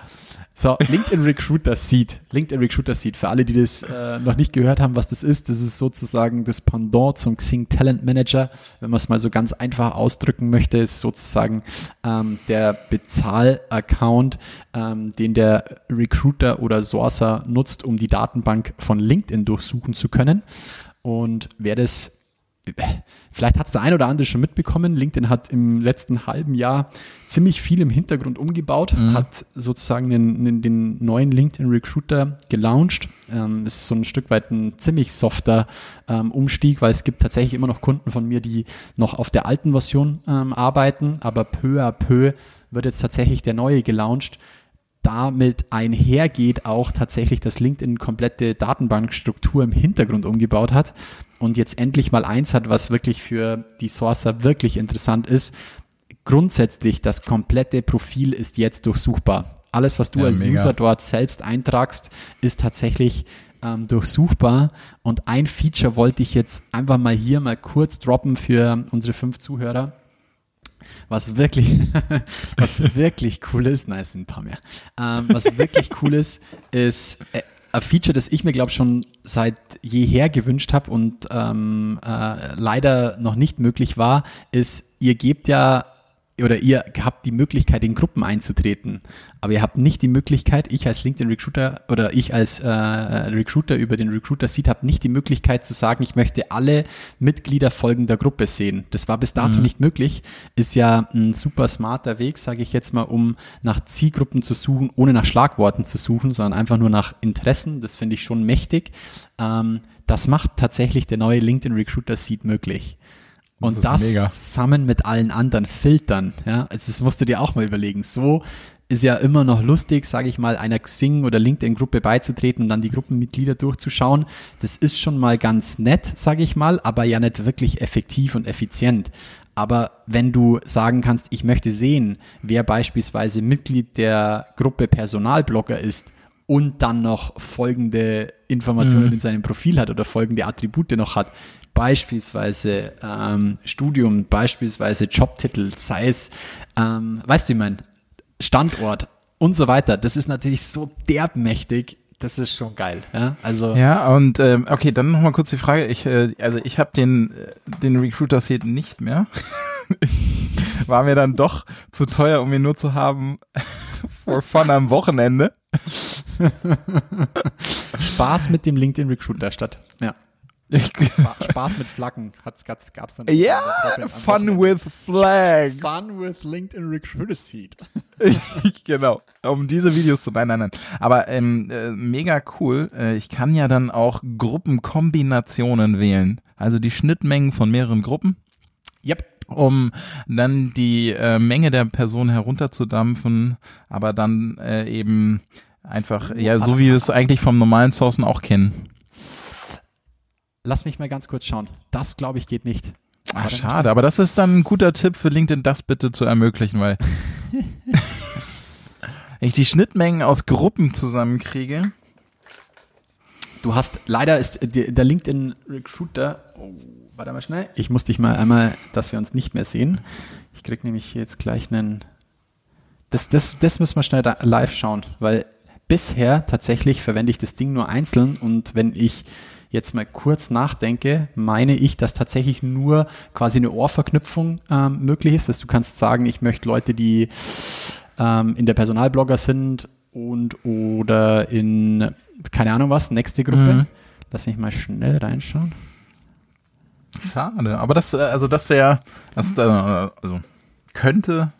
So, LinkedIn Recruiter Seat. LinkedIn Recruiter Seat. Für alle, die das äh, noch nicht gehört haben, was das ist, das ist sozusagen das Pendant zum Xing Talent Manager. Wenn man es mal so ganz einfach ausdrücken möchte, ist sozusagen ähm, der Bezahl-Account, ähm, den der Recruiter oder Sourcer nutzt, um die Datenbank von LinkedIn durchsuchen zu können. Und wer das Vielleicht hat es der ein oder andere schon mitbekommen. LinkedIn hat im letzten halben Jahr ziemlich viel im Hintergrund umgebaut, hat sozusagen den, den, den neuen LinkedIn Recruiter gelauncht. Ähm, ist so ein Stück weit ein ziemlich softer ähm, Umstieg, weil es gibt tatsächlich immer noch Kunden von mir, die noch auf der alten Version ähm, arbeiten, aber peu à peu wird jetzt tatsächlich der neue gelauncht damit einhergeht auch tatsächlich, dass LinkedIn komplette Datenbankstruktur im Hintergrund umgebaut hat und jetzt endlich mal eins hat, was wirklich für die Sourcer wirklich interessant ist. Grundsätzlich, das komplette Profil ist jetzt durchsuchbar. Alles, was du Ja, als mega. User dort selbst eintragst, ist tatsächlich ähm, durchsuchbar. Und ein Feature wollte ich jetzt einfach mal hier mal kurz droppen für unsere fünf Zuhörer. Was wirklich, was wirklich cool ist, nice, ein paar mehr. Ähm, was wirklich cool ist, ist äh, ein Feature, das ich mir glaube schon seit jeher gewünscht habe und ähm, äh, leider noch nicht möglich war, ist, ihr gebt ja oder ihr habt die Möglichkeit, in Gruppen einzutreten, aber ihr habt nicht die Möglichkeit, ich als LinkedIn Recruiter oder ich als äh, Recruiter über den Recruiter Seat habe nicht die Möglichkeit zu sagen, ich möchte alle Mitglieder folgender Gruppe sehen. Das war bis dato nicht möglich. Ist ja ein super smarter Weg, sage ich jetzt mal, um nach Zielgruppen zu suchen, ohne nach Schlagworten zu suchen, sondern einfach nur nach Interessen. Das finde ich schon mächtig. Ähm, das macht tatsächlich der neue LinkedIn Recruiter Seat möglich. Und das, mega. zusammen mit allen anderen Filtern, ja, also das musst du dir auch mal überlegen. So ist ja immer noch lustig, sage ich mal, einer Xing oder LinkedIn-Gruppe beizutreten und dann die Gruppenmitglieder durchzuschauen. Das ist schon mal ganz nett, sage ich mal, aber ja nicht wirklich effektiv und effizient. Aber wenn du sagen kannst, ich möchte sehen, wer beispielsweise Mitglied der Gruppe Personalblogger ist und dann noch folgende Informationen in seinem Profil hat oder folgende Attribute noch hat, beispielsweise ähm, Studium, beispielsweise Jobtitel, sei es, ähm, weißt du, ich mein Standort und so weiter. Das ist natürlich so derbmächtig. Das ist schon geil. Ja? Also Ja, und ähm, okay, dann nochmal kurz die Frage. Ich, äh, also ich habe den, äh, den Recruiter Seat nicht mehr. War mir dann doch zu teuer, um ihn nur zu haben for fun am Wochenende. Spaß mit dem LinkedIn Recruiter statt. Ja. Spa- Spaß mit Flaggen hat's, gab's, gab's dann. Ja, am Fun with Flags. Fun with LinkedIn Recruiter Seat. genau, um diese Videos zu. Nein, nein, nein. Aber ähm, äh, mega cool. Äh, ich kann ja dann auch Gruppenkombinationen wählen. Also die Schnittmengen von mehreren Gruppen, Yep. um dann die äh, Menge der Person herunterzudampfen, aber dann äh, eben einfach, ja, so wie wir es eigentlich vom normalen Sourcen auch kennen. Lass mich mal ganz kurz schauen. Das, glaube ich, geht nicht. Ah, schade, aber das ist dann ein guter Tipp für LinkedIn, das bitte zu ermöglichen, weil ich die Schnittmengen aus Gruppen zusammenkriege. Du hast, leider ist der LinkedIn Recruiter, oh, warte mal schnell. Ich muss dich mal einmal, dass wir uns nicht mehr sehen. Ich krieg nämlich hier jetzt gleich einen, das, das, das müssen wir schnell live schauen, weil bisher tatsächlich verwende ich das Ding nur einzeln und wenn ich jetzt mal kurz nachdenke, meine ich, dass tatsächlich nur quasi eine Ohrverknüpfung ähm, möglich ist, dass du kannst sagen, ich möchte Leute, die ähm, in der Personalblogger sind und oder in, keine Ahnung was, nächste Gruppe. Mhm. Lass mich mal schnell reinschauen. Schade, aber das, äh, also das wäre, äh, also könnte,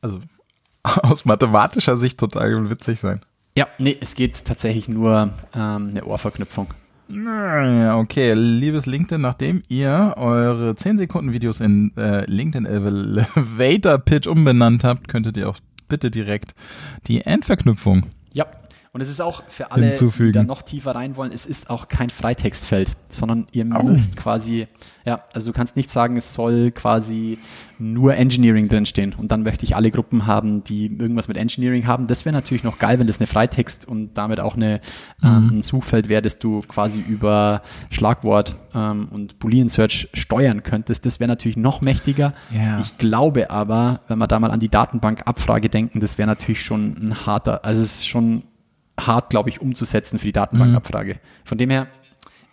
also aus mathematischer Sicht total witzig sein. Ja, nee, es geht tatsächlich nur ähm, eine Ohrverknüpfung. Okay, liebes LinkedIn, nachdem ihr eure 10 Sekunden Videos in äh, LinkedIn Elevator Pitch umbenannt habt, könntet ihr auch bitte direkt die Endverknüpfung. Ja. Und es ist auch für alle, Hinzufügen. die da noch tiefer rein wollen, es ist auch kein Freitextfeld, sondern ihr Au. müsst quasi, ja, also du kannst nicht sagen, es soll quasi nur Engineering drinstehen und dann möchte ich alle Gruppen haben, die irgendwas mit Engineering haben. Das wäre natürlich noch geil, wenn das eine Freitext und damit auch eine, ähm, ein Suchfeld wäre, das du quasi über Schlagwort ähm, und Boolean Search steuern könntest. Das wäre natürlich noch mächtiger. Ja. Ich glaube aber, wenn wir da mal an die Datenbankabfrage denken, das wäre natürlich schon ein harter, also es ist schon hart, glaube ich, umzusetzen für die Datenbankabfrage. Von dem her,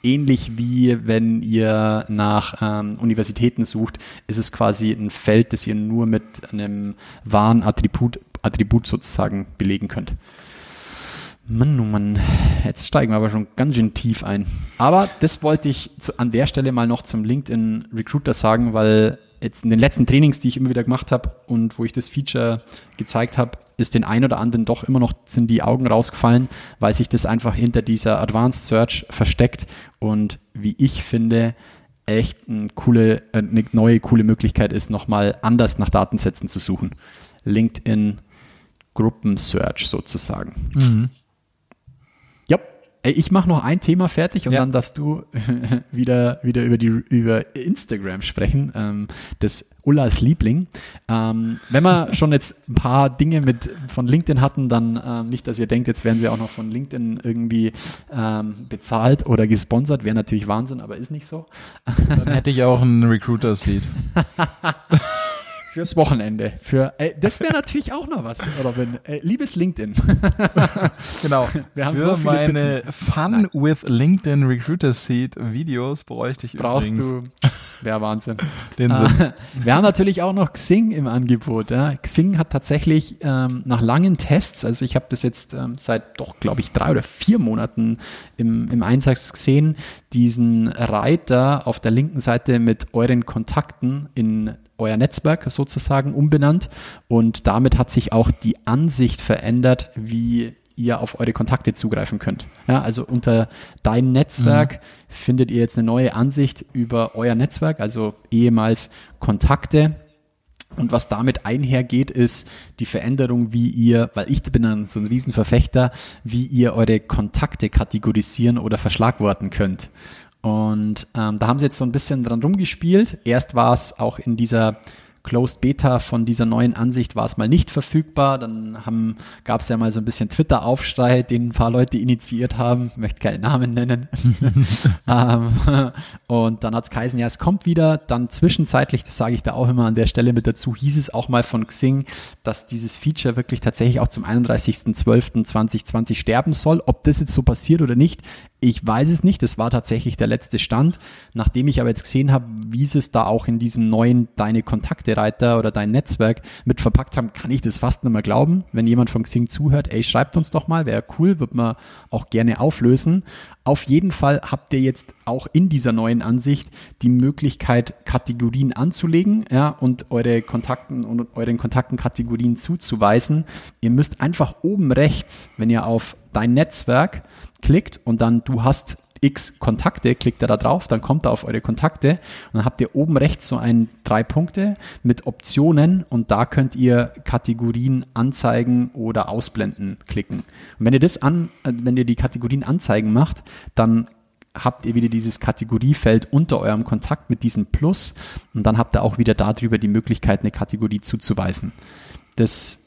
ähnlich wie wenn ihr nach ähm, Universitäten sucht, ist es quasi ein Feld, das ihr nur mit einem wahren Attribut, Attribut sozusagen belegen könnt. Mann, oh Mann, jetzt steigen wir aber schon ganz schön tief ein. Aber das wollte ich zu, an der Stelle mal noch zum LinkedIn Recruiter sagen, weil jetzt in den letzten Trainings, die ich immer wieder gemacht habe und wo ich das Feature gezeigt habe, ist den ein oder anderen doch immer noch sind die Augen rausgefallen, weil sich das einfach hinter dieser Advanced Search versteckt und wie ich finde, echt eine coole, äh, eine neue coole Möglichkeit ist, nochmal anders nach Datensätzen zu suchen. LinkedIn Gruppensearch sozusagen. Ja, ey, ich mache noch ein Thema fertig und Ja. dann darfst du wieder, wieder über, die, über Instagram sprechen. Ähm, das Ullas Liebling. Ähm, wenn wir schon jetzt ein paar Dinge mit von LinkedIn hatten, dann ähm, nicht, dass ihr denkt, jetzt werden sie auch noch von LinkedIn irgendwie ähm, bezahlt oder gesponsert. Wäre natürlich Wahnsinn, aber ist nicht so. Dann hätte ich auch einen Recruiter-Seat. Fürs Wochenende. Für, äh, das wäre natürlich auch noch was, Robin. Äh, liebes LinkedIn. Genau. Wir haben Für so viele meine Fun with LinkedIn Recruiter Seat Videos bräuchte ich Brauchst übrigens du. Wäre Wahnsinn. den Sinn. Äh, wir haben natürlich auch noch Xing im Angebot. Ja. Xing hat tatsächlich ähm, nach langen Tests, also ich habe das jetzt ähm, seit doch, glaube ich, drei oder vier Monaten im, im Einsatz gesehen, diesen Reiter auf der linken Seite mit euren Kontakten in euer Netzwerk sozusagen umbenannt und damit hat sich auch die Ansicht verändert, wie ihr auf eure Kontakte zugreifen könnt. Ja, also unter dein Netzwerk findet ihr jetzt eine neue Ansicht über euer Netzwerk, also ehemals Kontakte. Und was damit einhergeht, ist die Veränderung, wie ihr, weil ich bin dann so ein Riesenverfechter, wie ihr eure Kontakte kategorisieren oder verschlagworten könnt. Und ähm, da haben sie jetzt so ein bisschen dran rumgespielt. Erst war es auch in dieser Closed Beta von dieser neuen Ansicht war es mal nicht verfügbar. Dann gab es ja mal so ein bisschen Twitter-Aufschrei, den ein paar Leute initiiert haben. Ich möchte keinen Namen nennen. ähm, und dann hat es geheißen, ja, es kommt wieder. Dann zwischenzeitlich, das sage ich da auch immer an der Stelle mit dazu, hieß es auch mal von Xing, dass dieses Feature wirklich tatsächlich auch zum 31.12.2020 sterben soll. Ob das jetzt so passiert oder nicht, Ich weiß es nicht, das war tatsächlich der letzte Stand. Nachdem ich aber jetzt gesehen habe, wie sie es da auch in diesem neuen Deine Kontakte-Reiter oder dein Netzwerk mit verpackt haben, kann ich das fast nicht mehr glauben. Wenn jemand von Xing zuhört, ey, schreibt uns doch mal, wäre cool, wird man auch gerne auflösen. Auf jeden Fall habt ihr jetzt auch in dieser neuen Ansicht die Möglichkeit, Kategorien anzulegen ja, und eure Kontakten und euren Kontakten Kategorien zuzuweisen. Ihr müsst einfach oben rechts, wenn ihr auf dein Netzwerk klickt und dann du hast x Kontakte, klickt er da drauf, dann kommt er auf eure Kontakte und dann habt ihr oben rechts so ein drei Punkte mit Optionen und da könnt ihr Kategorien anzeigen oder ausblenden klicken. Und wenn ihr das an, äh, wenn ihr die Kategorien anzeigen macht, dann habt ihr wieder dieses Kategoriefeld unter eurem Kontakt mit diesem Plus und dann habt ihr auch wieder darüber die Möglichkeit, eine Kategorie zuzuweisen. Das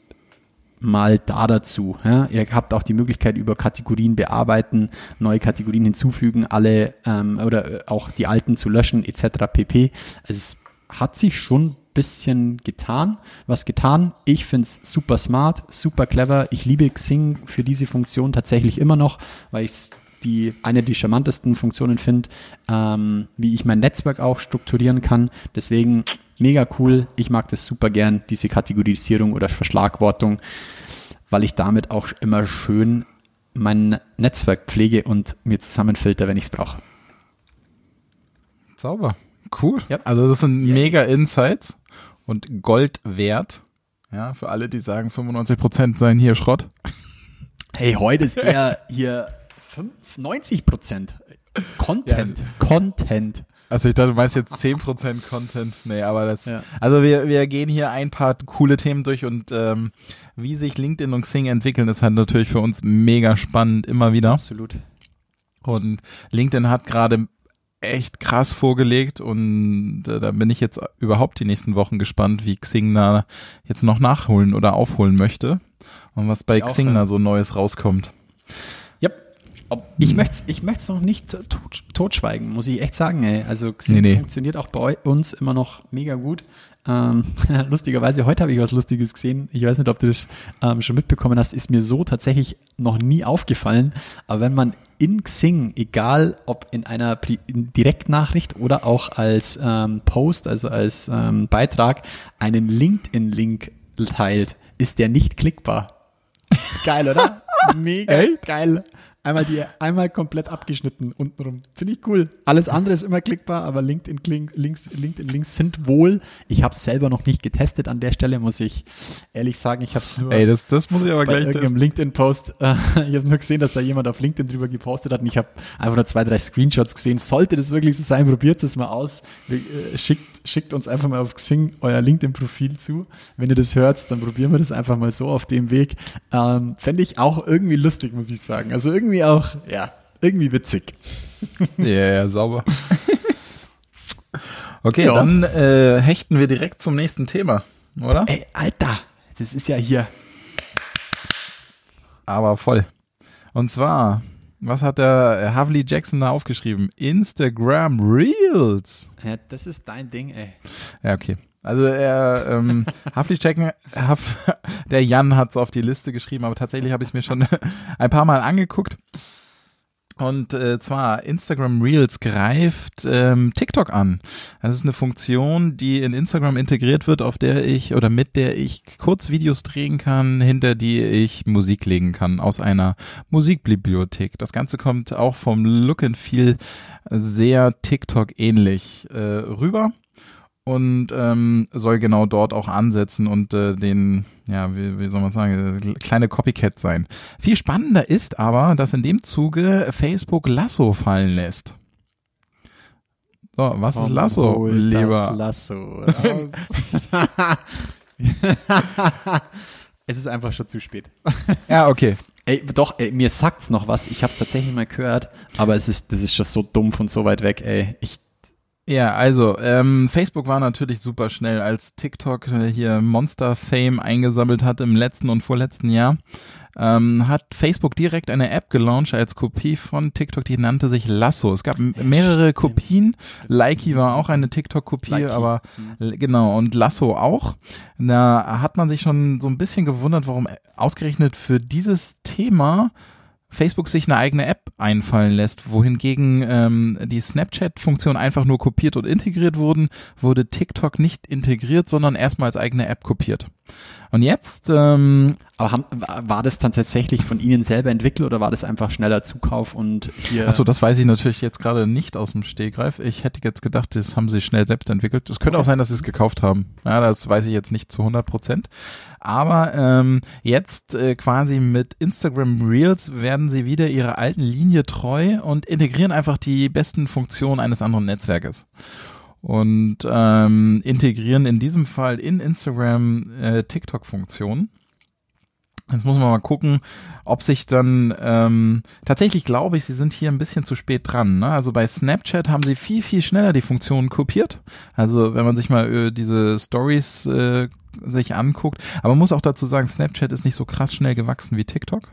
mal da dazu. Ja. Ihr habt auch die Möglichkeit über Kategorien bearbeiten, neue Kategorien hinzufügen, alle ähm, oder auch die alten zu löschen etc. pp. Also es hat sich schon ein bisschen getan, was getan. Ich finde es super smart, super clever. Ich liebe Xing für diese Funktion tatsächlich immer noch, weil ich es die eine der charmantesten Funktionen finde, ähm, wie ich mein Netzwerk auch strukturieren kann. Deswegen mega cool. Ich mag das super gern, diese Kategorisierung oder Verschlagwortung, weil ich damit auch immer schön mein Netzwerk pflege und mir zusammenfilter, wenn ich es brauche. Sauber. Cool. Yep. Also das sind mega Insights und Gold wert. Ja, für alle, die sagen, 95% seien hier Schrott. Hey, heute ist eher hier 90 Prozent Content. Ja. Content. Also ich dachte, du meinst jetzt 10% Content. Nee, aber das. Ja. Also wir, wir gehen hier ein paar coole Themen durch und ähm, wie sich LinkedIn und Xing entwickeln, ist halt natürlich für uns mega spannend, immer wieder. Absolut. Und LinkedIn hat gerade echt krass vorgelegt und äh, da bin ich jetzt überhaupt die nächsten Wochen gespannt, wie Xing da jetzt noch nachholen oder aufholen möchte und was bei ich Xing auch, da so Neues rauskommt. Ich möchte es ich noch nicht tot, totschweigen, muss ich echt sagen. Ey. Also Xing nee, nee. funktioniert auch bei uns immer noch mega gut. Ähm, lustigerweise, heute habe ich was Lustiges gesehen. Ich weiß nicht, ob du das ähm, schon mitbekommen hast, ist mir so tatsächlich noch nie aufgefallen. Aber wenn man in Xing, egal ob in einer Direktnachricht oder auch als ähm, Post, also als ähm, Beitrag, einen LinkedIn-Link teilt, ist der nicht klickbar. Geil, oder? Mega Echt? geil. Einmal die, einmal komplett abgeschnitten untenrum. Finde ich cool. Alles andere ist immer klickbar, aber LinkedIn, Links, LinkedIn Links sind wohl. Ich habe es selber noch nicht getestet an der Stelle, muss ich ehrlich sagen. Ich habe es nur. Ey, das, das muss ich aber gleich testen. LinkedIn-Post. Äh, ich habe nur gesehen, dass da jemand auf LinkedIn drüber gepostet hat und ich habe einfach nur zwei, drei Screenshots gesehen. Sollte das wirklich so sein, probiert es mal aus. Äh, schickt, schickt uns einfach mal auf Xing euer LinkedIn-Profil zu. Wenn ihr das hört, dann probieren wir das einfach mal so auf dem Weg. Ähm, Fände ich auch irgendwie lustig, muss ich sagen. Also irgendwie irgendwie auch, ja, irgendwie witzig. Ja, ja, sauber. Okay, ja. dann äh, hechten wir direkt zum nächsten Thema, oder? Ey, Alter, das ist ja hier. Aber voll. Und zwar, was hat der Havli Jackson da aufgeschrieben? Instagram Reels. Ja, das ist dein Ding, ey. Ja, okay. Also er, ähm, Hafli-Checken, der Jan hat es auf die Liste geschrieben, aber tatsächlich habe ich es mir schon ein paar Mal angeguckt. Und äh, zwar Instagram Reels greift ähm, TikTok an. Das ist eine Funktion, die in Instagram integriert wird, auf der ich oder mit der ich Kurzvideos drehen kann, hinter die ich Musik legen kann aus einer Musikbibliothek. Das Ganze kommt auch vom Look and Feel sehr TikTok ähnlich äh, rüber und ähm, soll genau dort auch ansetzen und äh, den, ja, wie, wie soll man sagen, äh, kleine Copycat sein. Viel spannender ist aber, dass in dem Zuge Facebook Lasso fallen lässt. So, was Komm, ist Lasso, lieber? Lasso. es ist einfach schon zu spät. ja, okay. Ey, doch, ey, mir sagt's noch was. Ich habe es tatsächlich mal gehört, aber es ist, das ist schon so dumm von so weit weg, ey. Ich, ja, also ähm, Facebook war natürlich super schnell, als TikTok äh, hier Monster-Fame eingesammelt hat im letzten und vorletzten Jahr. Ähm, hat Facebook direkt eine App gelauncht als Kopie von TikTok, die nannte sich Lasso. Es gab mehrere Kopien. Likey war auch eine TikTok-Kopie, aber mhm. genau, und Lasso auch. Da hat man sich schon so ein bisschen gewundert, warum ausgerechnet für dieses Thema Facebook sich eine eigene App einfallen lässt, wohingegen ähm, die Snapchat-Funktion einfach nur kopiert und integriert wurden, wurde TikTok nicht integriert, sondern erstmal als eigene App kopiert. Und jetzt, ähm, Aber haben, war das dann tatsächlich von Ihnen selber entwickelt oder war das einfach schneller Zukauf und hier? achso, das weiß ich natürlich jetzt gerade nicht aus dem Stehgreif. Ich hätte jetzt gedacht, das haben sie schnell selbst entwickelt. Es könnte Okay. auch sein, dass sie es gekauft haben. Ja, das weiß ich jetzt nicht zu 100 Prozent. Aber ähm, jetzt äh, quasi mit Instagram Reels werden sie wieder ihrer alten Linie treu und integrieren einfach die besten Funktionen eines anderen Netzwerkes. Und ähm, integrieren in diesem Fall in Instagram äh, TikTok-Funktionen. Jetzt muss man mal gucken, ob sich dann ähm, tatsächlich glaube ich, sie sind hier ein bisschen zu spät dran. Ne? Also bei Snapchat haben sie viel viel schneller die Funktionen kopiert. Also wenn man sich mal äh, diese Stories äh, sich anguckt, aber man muss auch dazu sagen, Snapchat ist nicht so krass schnell gewachsen wie TikTok.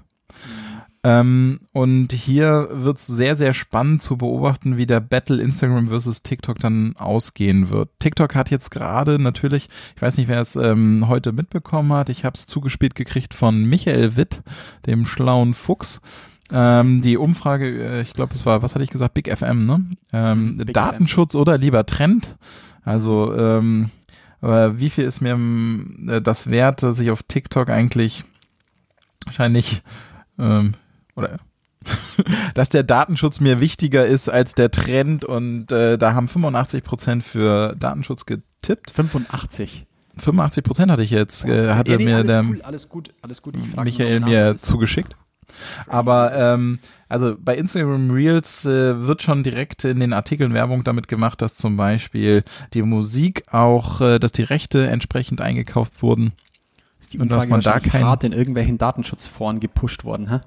Ähm, und hier wird es sehr, sehr spannend zu beobachten, wie der Battle Instagram versus TikTok dann ausgehen wird. TikTok hat jetzt gerade natürlich, ich weiß nicht, wer es ähm, heute mitbekommen hat, ich habe es zugespielt gekriegt von Michael Witt, dem schlauen Fuchs. Ähm, die Umfrage, äh, ich glaube, es war, was hatte ich gesagt, Big FM, ne? Ähm, Big Datenschutz oder lieber Trend? Also, ähm, äh, wie viel ist mir äh, das wert, dass ich auf TikTok eigentlich wahrscheinlich ähm, oder dass der Datenschutz mir wichtiger ist als der Trend und äh, da haben 85 Prozent für Datenschutz getippt. 85. 85 Prozent hatte ich jetzt, äh, hatte Ja, nee, mir alles der cool, alles gut, alles gut. Michael nur mir zugeschickt. Aber ähm, also bei Instagram Reels äh, wird schon direkt in den Artikeln Werbung damit gemacht, dass zum Beispiel die Musik auch, äh, dass die Rechte entsprechend eingekauft wurden. Ist die und dass Umfrage man da kein- hart in irgendwelchen Datenschutzforen gepusht worden, hä?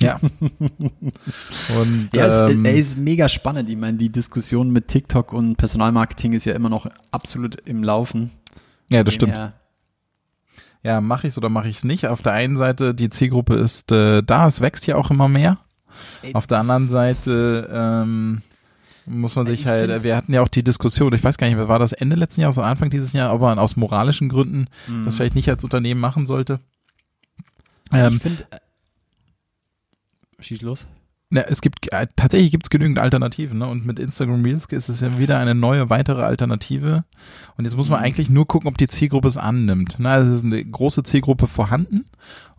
Ja. Und Ja, es, ähm, ey, ist mega spannend. Ich meine, die Diskussion mit TikTok und Personalmarketing ist ja immer noch absolut im Laufen. ja, das stimmt. Ja, mache ich's oder mache ich's nicht? Auf der einen Seite, die Zielgruppe ist äh, da, es wächst ja auch immer mehr. Auf der anderen Seite ähm, muss man sich Ich halt, wir hatten ja auch die Diskussion, ich weiß gar nicht, war das Ende letzten Jahres oder Anfang dieses Jahr, ob man aus moralischen Gründen Mhm. das vielleicht nicht als Unternehmen machen sollte. Also Ähm, ich finde. Äh, schieß los. Na, es gibt äh, tatsächlich gibt es genügend Alternativen, ne? Und mit Instagram Reels ist es ja wieder eine neue weitere Alternative. Und jetzt muss man Mhm. eigentlich nur gucken, ob die Zielgruppe es annimmt. Na, also es ist eine große Zielgruppe vorhanden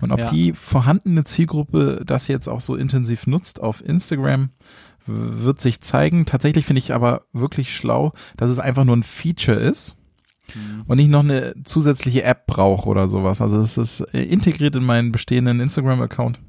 und ob Ja. die vorhandene Zielgruppe das jetzt auch so intensiv nutzt auf Instagram, wird sich zeigen. Tatsächlich finde ich aber wirklich schlau, dass es einfach nur ein Feature ist und nicht noch eine zusätzliche App brauche oder sowas. Also es ist äh, integriert in meinen bestehenden Instagram-Account.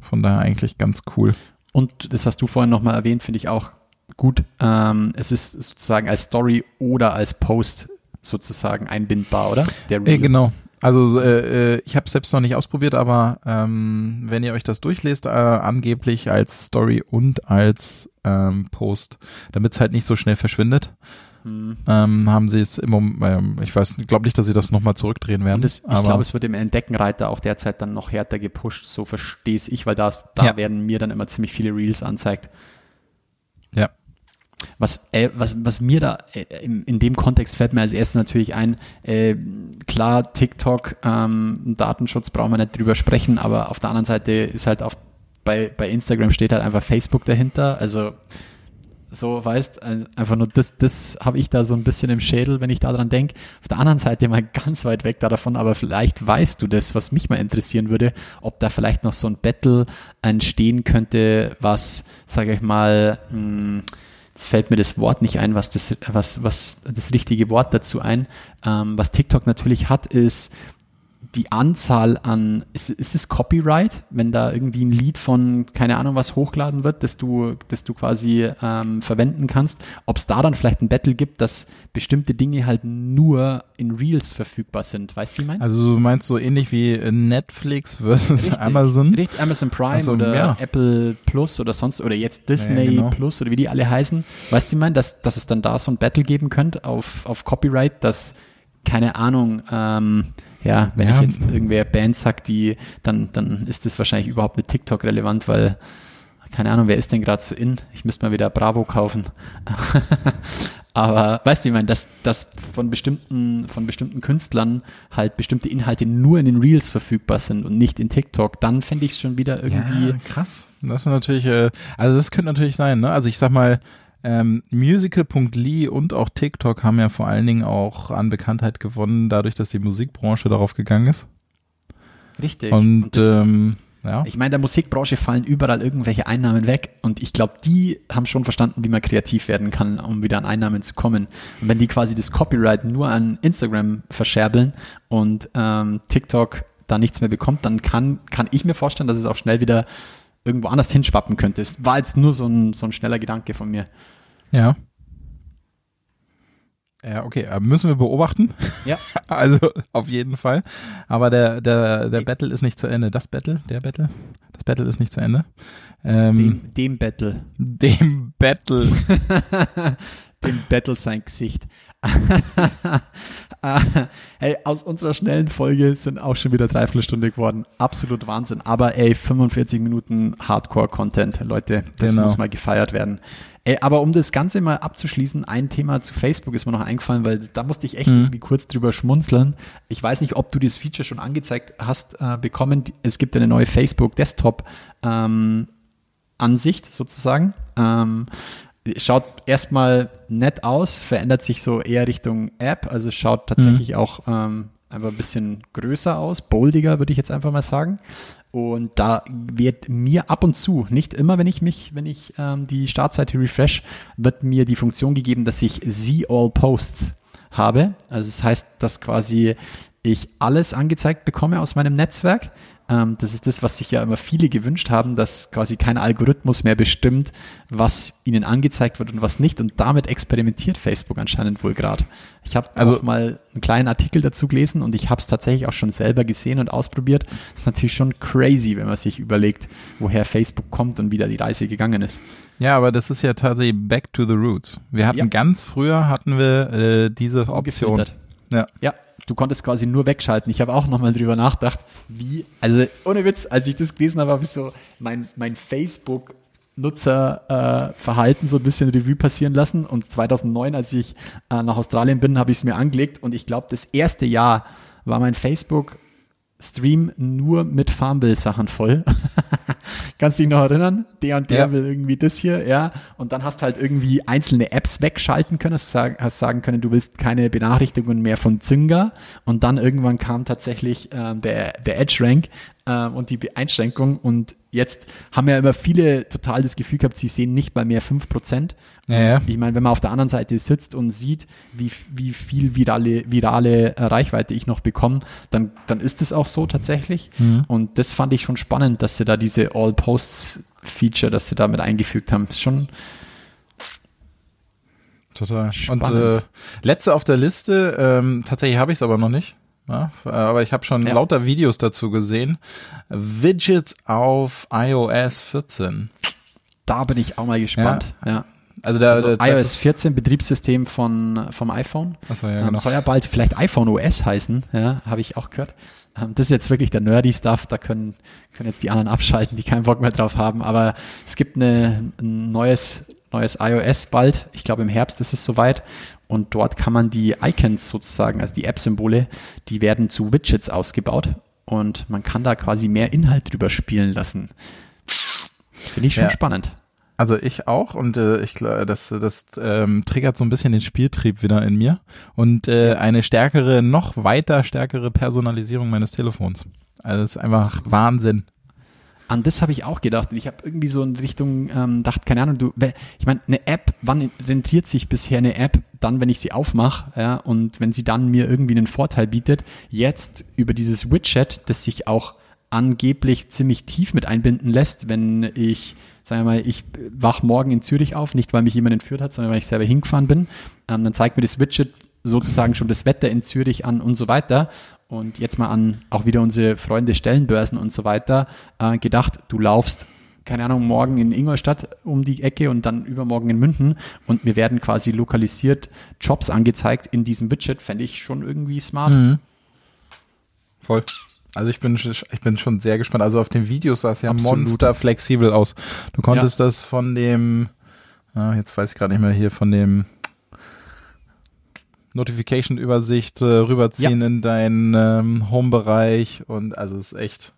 Von daher eigentlich ganz cool. Und das hast du vorhin nochmal erwähnt, finde ich auch gut. Ähm, es ist sozusagen als Story oder als Post sozusagen einbindbar, oder? Der Äh, Reel. genau. Also äh, äh, ich habe es selbst noch nicht ausprobiert, aber ähm, wenn ihr euch das durchlest, äh, angeblich als Story und als ähm, Post, damit es halt nicht so schnell verschwindet, Hm. ähm, haben sie es im Moment, ähm, ich weiß, glaube nicht, dass sie das nochmal zurückdrehen werden. Es, ich aber glaube, es wird im Entdeckenreiter auch derzeit dann noch härter gepusht, so verstehe ich, weil da, da Ja. werden mir dann immer ziemlich viele Reels anzeigt. ja. Was, äh, was, was mir da äh, in, in dem Kontext fällt mir als erstes natürlich ein, äh, klar, TikTok, ähm, Datenschutz brauchen wir nicht drüber sprechen, aber auf der anderen Seite ist halt auf, bei, bei Instagram steht halt einfach Facebook dahinter, also so weißt, also einfach nur das, das habe ich da so ein bisschen im Schädel, wenn ich daran denke. Auf der anderen Seite mal ganz weit weg da davon, aber vielleicht weißt du das, was mich mal interessieren würde, ob da vielleicht noch so ein Battle entstehen könnte, was, sage ich mal, mh, jetzt fällt mir das Wort nicht ein, was das, was, was das richtige Wort dazu ein. Ähm, was TikTok natürlich hat, ist die Anzahl an, ist, ist es Copyright, wenn da irgendwie ein Lied von, keine Ahnung was, hochgeladen wird, das du, das du quasi ähm, verwenden kannst, ob es da dann vielleicht ein Battle gibt, dass bestimmte Dinge halt nur in Reels verfügbar sind. Weißt du, wie ich meine? Also du meinst so ähnlich wie Netflix versus Richtig, Amazon? Richtig, Amazon Prime so, oder ja. Apple Plus oder sonst, oder jetzt Disney Ja, genau. Plus oder wie die alle heißen. Weißt du, ich meine, dass, dass es dann da so ein Battle geben könnte auf, auf Copyright, dass, keine Ahnung, ähm, ja, wenn Ja. ich jetzt irgendwer Band sagt, die, dann, dann ist das wahrscheinlich überhaupt mit TikTok relevant, weil, keine Ahnung, wer ist denn gerade so in? Ich müsste mal wieder Bravo kaufen. Aber weißt du, ich meine, dass, dass von bestimmten, von bestimmten Künstlern halt bestimmte Inhalte nur in den Reels verfügbar sind und nicht in TikTok, dann fände ich es schon wieder irgendwie. Ja, krass. Das ist natürlich, äh, also das könnte natürlich sein, ne? Also ich sag mal, ähm, Musical.ly und auch TikTok haben ja vor allen Dingen auch an Bekanntheit gewonnen, dadurch, dass die Musikbranche darauf gegangen ist. Richtig. Und, das, ähm, ja. Ich meine, der Musikbranche fallen überall irgendwelche Einnahmen weg und ich glaube, die haben schon verstanden, wie man kreativ werden kann, um wieder an Einnahmen zu kommen. Und wenn die quasi das Copyright nur an Instagram verscherbeln und ähm, TikTok da nichts mehr bekommt, dann kann, kann ich mir vorstellen, dass es auch schnell wieder irgendwo anders hinschwappen könnte. Es war jetzt nur so ein, so ein schneller Gedanke von mir. Ja. Ja, okay, äh, müssen wir beobachten. Ja. Also auf jeden Fall. Aber der, der, der Battle ist nicht zu Ende. Das Battle, der Battle, das Battle ist nicht zu Ende. Ähm, Dem, dem Battle. dem Battle. dem Battle sein Gesicht. hey, aus unserer schnellen Folge sind auch schon wieder Dreiviertelstunde geworden. Absolut Wahnsinn. Aber ey, 45 Minuten Hardcore-Content, Leute, das Genau. muss mal gefeiert werden. Ey, aber um das Ganze mal abzuschließen, ein Thema zu Facebook ist mir noch eingefallen, weil da musste ich echt irgendwie kurz drüber schmunzeln. Ich weiß nicht, ob du das Feature schon angezeigt hast äh, bekommen. Es gibt eine neue Facebook Desktop ähm, Ansicht sozusagen. Ähm, schaut erstmal nett aus, verändert sich so eher Richtung App, also schaut tatsächlich auch ähm, einfach ein bisschen größer aus, boldiger würde ich jetzt einfach mal sagen. Und da wird mir ab und zu, nicht immer, wenn ich mich, wenn ich ähm, die Startseite refresh, wird mir die Funktion gegeben, dass ich See All Posts habe. Also das heißt, dass quasi ich alles angezeigt bekomme aus meinem Netzwerk. Ähm, das ist das, was sich ja immer viele gewünscht haben, dass quasi kein Algorithmus mehr bestimmt, was ihnen angezeigt wird und was nicht. Und damit experimentiert Facebook anscheinend wohl gerade. Ich habe Also- auch mal einen kleinen Artikel dazu gelesen und ich habe es tatsächlich auch schon selber gesehen und ausprobiert. ist natürlich schon crazy, wenn man sich überlegt, woher Facebook kommt und wie da die Reise gegangen ist. Ja, aber das ist ja tatsächlich back to the roots. Wir hatten Ja. ganz früher hatten wir äh, diese Option. Ja. Ja, du konntest quasi nur wegschalten. Ich habe auch nochmal drüber nachgedacht, wie, also ohne Witz, als ich das gelesen habe, habe ich so mein, mein Facebook-Nutzerverhalten äh, Verhalten so ein bisschen Revue passieren lassen. Und 2009, als ich äh, nach Australien bin, habe ich es mir angelegt. Und ich glaube, das erste Jahr war mein Facebook Stream nur mit Farmville-Sachen voll. Kannst dich noch erinnern? Der und der Ja. will irgendwie das hier, ja. Und dann hast halt irgendwie einzelne Apps wegschalten können, hast sagen, hast sagen können, du willst keine Benachrichtigungen mehr von Zynga. Und dann irgendwann kam tatsächlich ähm, der, der Edge-Rank ähm, und die Einschränkung. Und jetzt haben ja immer viele total das Gefühl gehabt, sie sehen nicht mal mehr 5%. Ja, ja. Ich meine, wenn man auf der anderen Seite sitzt und sieht, wie, wie viel virale, virale äh, Reichweite ich noch bekomme, dann, dann ist es auch so tatsächlich. Mhm. Und das fand ich schon spannend, dass sie da diese All-Posts-Feature, dass sie da mit eingefügt haben. Ist schon, Total. Spannend. Und äh, letzte auf der Liste, ähm, tatsächlich habe ich es aber noch nicht. Ja, f- aber ich habe schon Ja. lauter Videos dazu gesehen. Widgets auf iOS 14. da bin ich auch mal gespannt. Ja. Also da, Also da das iOS ist- 14 Betriebssystem von, vom iPhone. Ach so, ja, ähm, genau. Soll ja bald vielleicht iPhone OS heißen, ja, habe ich auch gehört. Ähm, das ist jetzt wirklich der nerdy Stuff, da können, können jetzt die anderen abschalten, die keinen Bock mehr drauf haben. Aber es gibt eine, ein neues, neues iOS bald. Ich glaube im Herbst ist es soweit. Und dort kann man die Icons sozusagen, also die App-Symbole, die werden zu Widgets ausgebaut. Und man kann da quasi mehr Inhalt drüber spielen lassen. Finde ich schon Ja. spannend. Also ich auch und äh, ich glaube, das, das ähm, triggert so ein bisschen den Spieltrieb wieder in mir und äh, eine stärkere, noch weiter stärkere Personalisierung meines Telefons. Also das ist einfach Wahnsinn. An das habe ich auch gedacht. Ich habe irgendwie so in Richtung ähm, dachte, keine Ahnung, du, ich meine, eine App, wann rentiert sich bisher eine App? Dann, wenn ich sie aufmache, ja, und wenn sie dann mir irgendwie einen Vorteil bietet. Jetzt über dieses Widget, das sich auch angeblich ziemlich tief mit einbinden lässt, wenn ich, sagen wir mal, ich wach morgen in Zürich auf, nicht weil mich jemand entführt hat, sondern weil ich selber hingefahren bin, ähm, dann zeigt mir das Widget sozusagen schon das Wetter in Zürich an und so weiter. Und jetzt mal an auch wieder unsere Freunde Stellenbörsen und so weiter äh, gedacht, du laufst, keine Ahnung, morgen in Ingolstadt um die Ecke und dann übermorgen in München und mir werden quasi lokalisiert Jobs angezeigt in diesem Widget, fände ich schon irgendwie smart. Voll. Also ich bin, ich bin schon sehr gespannt. Also auf den Videos sah es ja Absolut. monsterflexibel aus. Du konntest das von dem, ah, jetzt weiß ich gerade nicht mehr hier, von dem Notification-Übersicht äh, rüberziehen in deinen ähm, Home-Bereich und also es ist echt.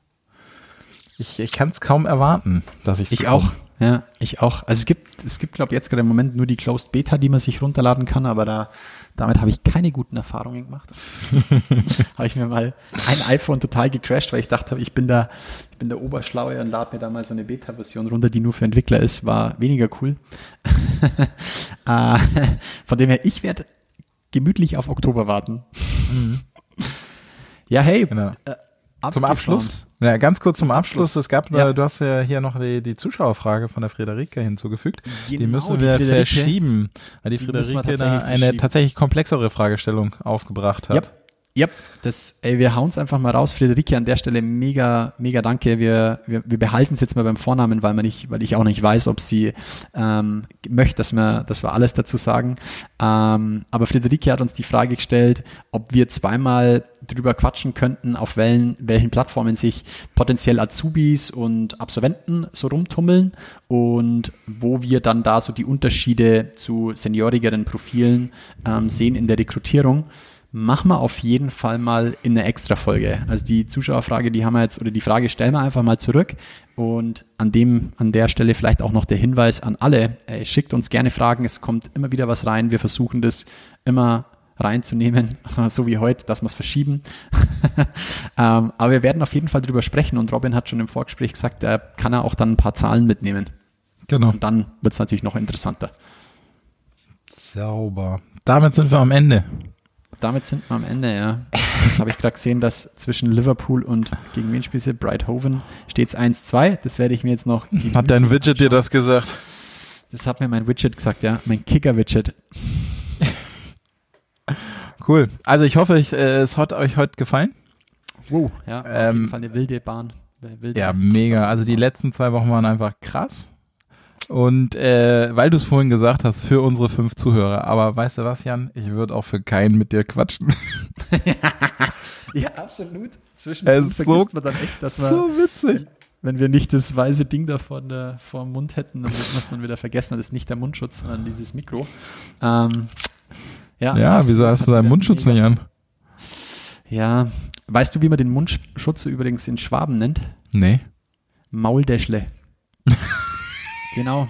Ich, ich kann es kaum erwarten, dass ich Ich auch. Ja, ich auch. Also es gibt, es gibt, glaube ich, jetzt gerade im Moment nur die Closed Beta, die man sich runterladen kann, aber da, damit habe ich keine guten Erfahrungen gemacht. habe ich mir mal ein iPhone total gecrashed, weil ich dachte, ich bin da, ich bin der Oberschlaue und lade mir da mal so eine Beta-Version runter, die nur für Entwickler ist, war weniger cool. äh, von dem her, ich werde gemütlich auf Oktober warten. Ja, hey, Genau. äh, Zum. Abschluss? Ja, ganz kurz zum Abschluss. Es gab, Ja. äh, du hast ja hier noch die, die Zuschauerfrage von der Friederike hinzugefügt. die Genau, müssen die wir Friederike. verschieben, weil die, Die müssen Friederike da eine tatsächlich komplexere Fragestellung aufgebracht hat. Yep. Das, ey, wir hauen's einfach mal raus. Friederike, an der Stelle mega, mega danke. Wir, wir, wir behalten es jetzt mal beim Vornamen, weil man nicht, weil ich auch nicht weiß, ob sie ähm, möchte, dass wir, dass wir alles dazu sagen. Ähm, aber Friederike hat uns die Frage gestellt, ob wir zweimal drüber quatschen könnten, auf welchen, welchen Plattformen sich potenziell Azubis und Absolventen so rumtummeln und wo wir dann da so die Unterschiede zu seniorigeren Profilen ähm, sehen in der Rekrutierung machen wir auf jeden Fall mal in eine extra Folge. Also die Zuschauerfrage, die haben wir jetzt, oder die Frage stellen wir einfach mal zurück. Und an dem, an der Stelle vielleicht auch noch der Hinweis an alle, ey, schickt uns gerne Fragen, es kommt immer wieder was rein. Wir versuchen das immer reinzunehmen, so wie heute, dass wir es verschieben. ähm, aber wir werden auf jeden Fall drüber sprechen und Robin hat schon im Vorgespräch gesagt, er kann er auch dann ein paar Zahlen mitnehmen. Genau. Und dann wird es natürlich noch interessanter. Sauber. Damit sind wir am Ende. Damit sind wir am Ende, ja. Habe ich gerade gesehen, dass zwischen Liverpool und gegen wen spielt sie? Brighthoven steht es 1-2. Das werde ich mir jetzt noch. Hat dein Widget dir das gesagt? Das hat mir mein Widget gesagt, ja. Mein Kicker-Widget. Cool. Also ich hoffe, ich, äh, es hat euch heute gefallen. Wow. Ja, auf Ähm, jeden Fall eine wilde Bahn. Wilde Ja, mega. Also die letzten zwei Wochen waren einfach krass. Und äh, weil du es vorhin gesagt hast, für unsere fünf Zuhörer. Aber weißt du was, Jan? Ich würde auch für keinen mit dir quatschen. Ja, absolut. Zwischen ist so- vergisst man dann echt, dass wir, so witzig. wenn wir nicht das weiße Ding da vor, der, vor dem Mund hätten, dann wird man es dann wieder vergessen. Das ist nicht der Mundschutz, sondern dieses Mikro. Ähm, ja, Ja, wieso hast du deinen Mundschutz nicht an? Ja. Weißt du, wie man den Mundschutz übrigens in Schwaben nennt? Nee. Mauldeschle. genau.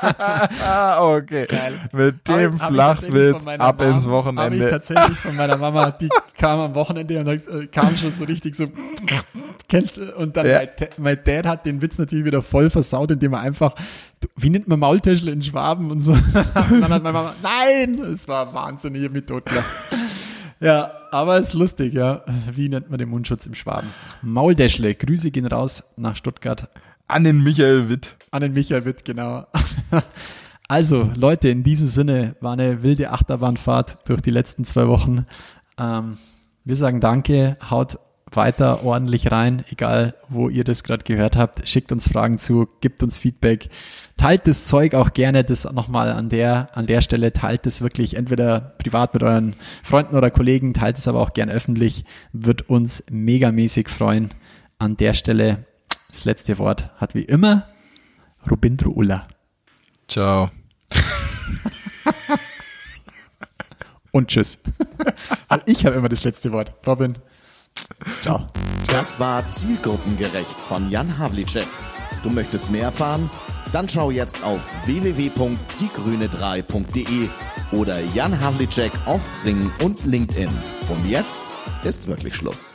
Ah, okay. Mit Hab dem hab Flachwitz von meiner ab Mom- ins Habe ich Wochenende. tatsächlich von meiner Mama, die kam am Wochenende und äh, kam schon so richtig so, kennst du, und dann Ja. mein, Da- mein Dad hat den Witz natürlich wieder voll versaut, indem er einfach, wie nennt man Maultäschle in Schwaben und so. und dann hat meine Mama, nein, es war wahnsinnig, hab mich totgelacht. Ja, aber ist lustig, ja. Wie nennt man den Mundschutz im Schwaben? Mauldeschle. Grüße gehen raus nach Stuttgart An den Michael Witt. an den Michael Witt, genau. Also, Leute, in diesem Sinne war eine wilde Achterbahnfahrt durch die letzten zwei Wochen. Ähm, wir sagen Danke, haut weiter ordentlich rein, egal wo ihr das gerade gehört habt. Schickt uns Fragen zu, gibt uns Feedback. Teilt das Zeug auch gerne, das nochmal an der, an der Stelle, teilt es wirklich entweder privat mit euren Freunden oder Kollegen, teilt es aber auch gern öffentlich, wird uns megamäßig freuen. An der Stelle, das letzte Wort hat wie immer Rubindro Ulla. Ciao. Und tschüss. Weil ich habe immer das letzte Wort. Robin. Ciao. Das war Zielgruppengerecht von Jan Havlicek. Du möchtest mehr erfahren? Dann schau jetzt auf www.diegrüne3.de oder Jan Havlicek auf Xing und LinkedIn. Und jetzt ist wirklich Schluss.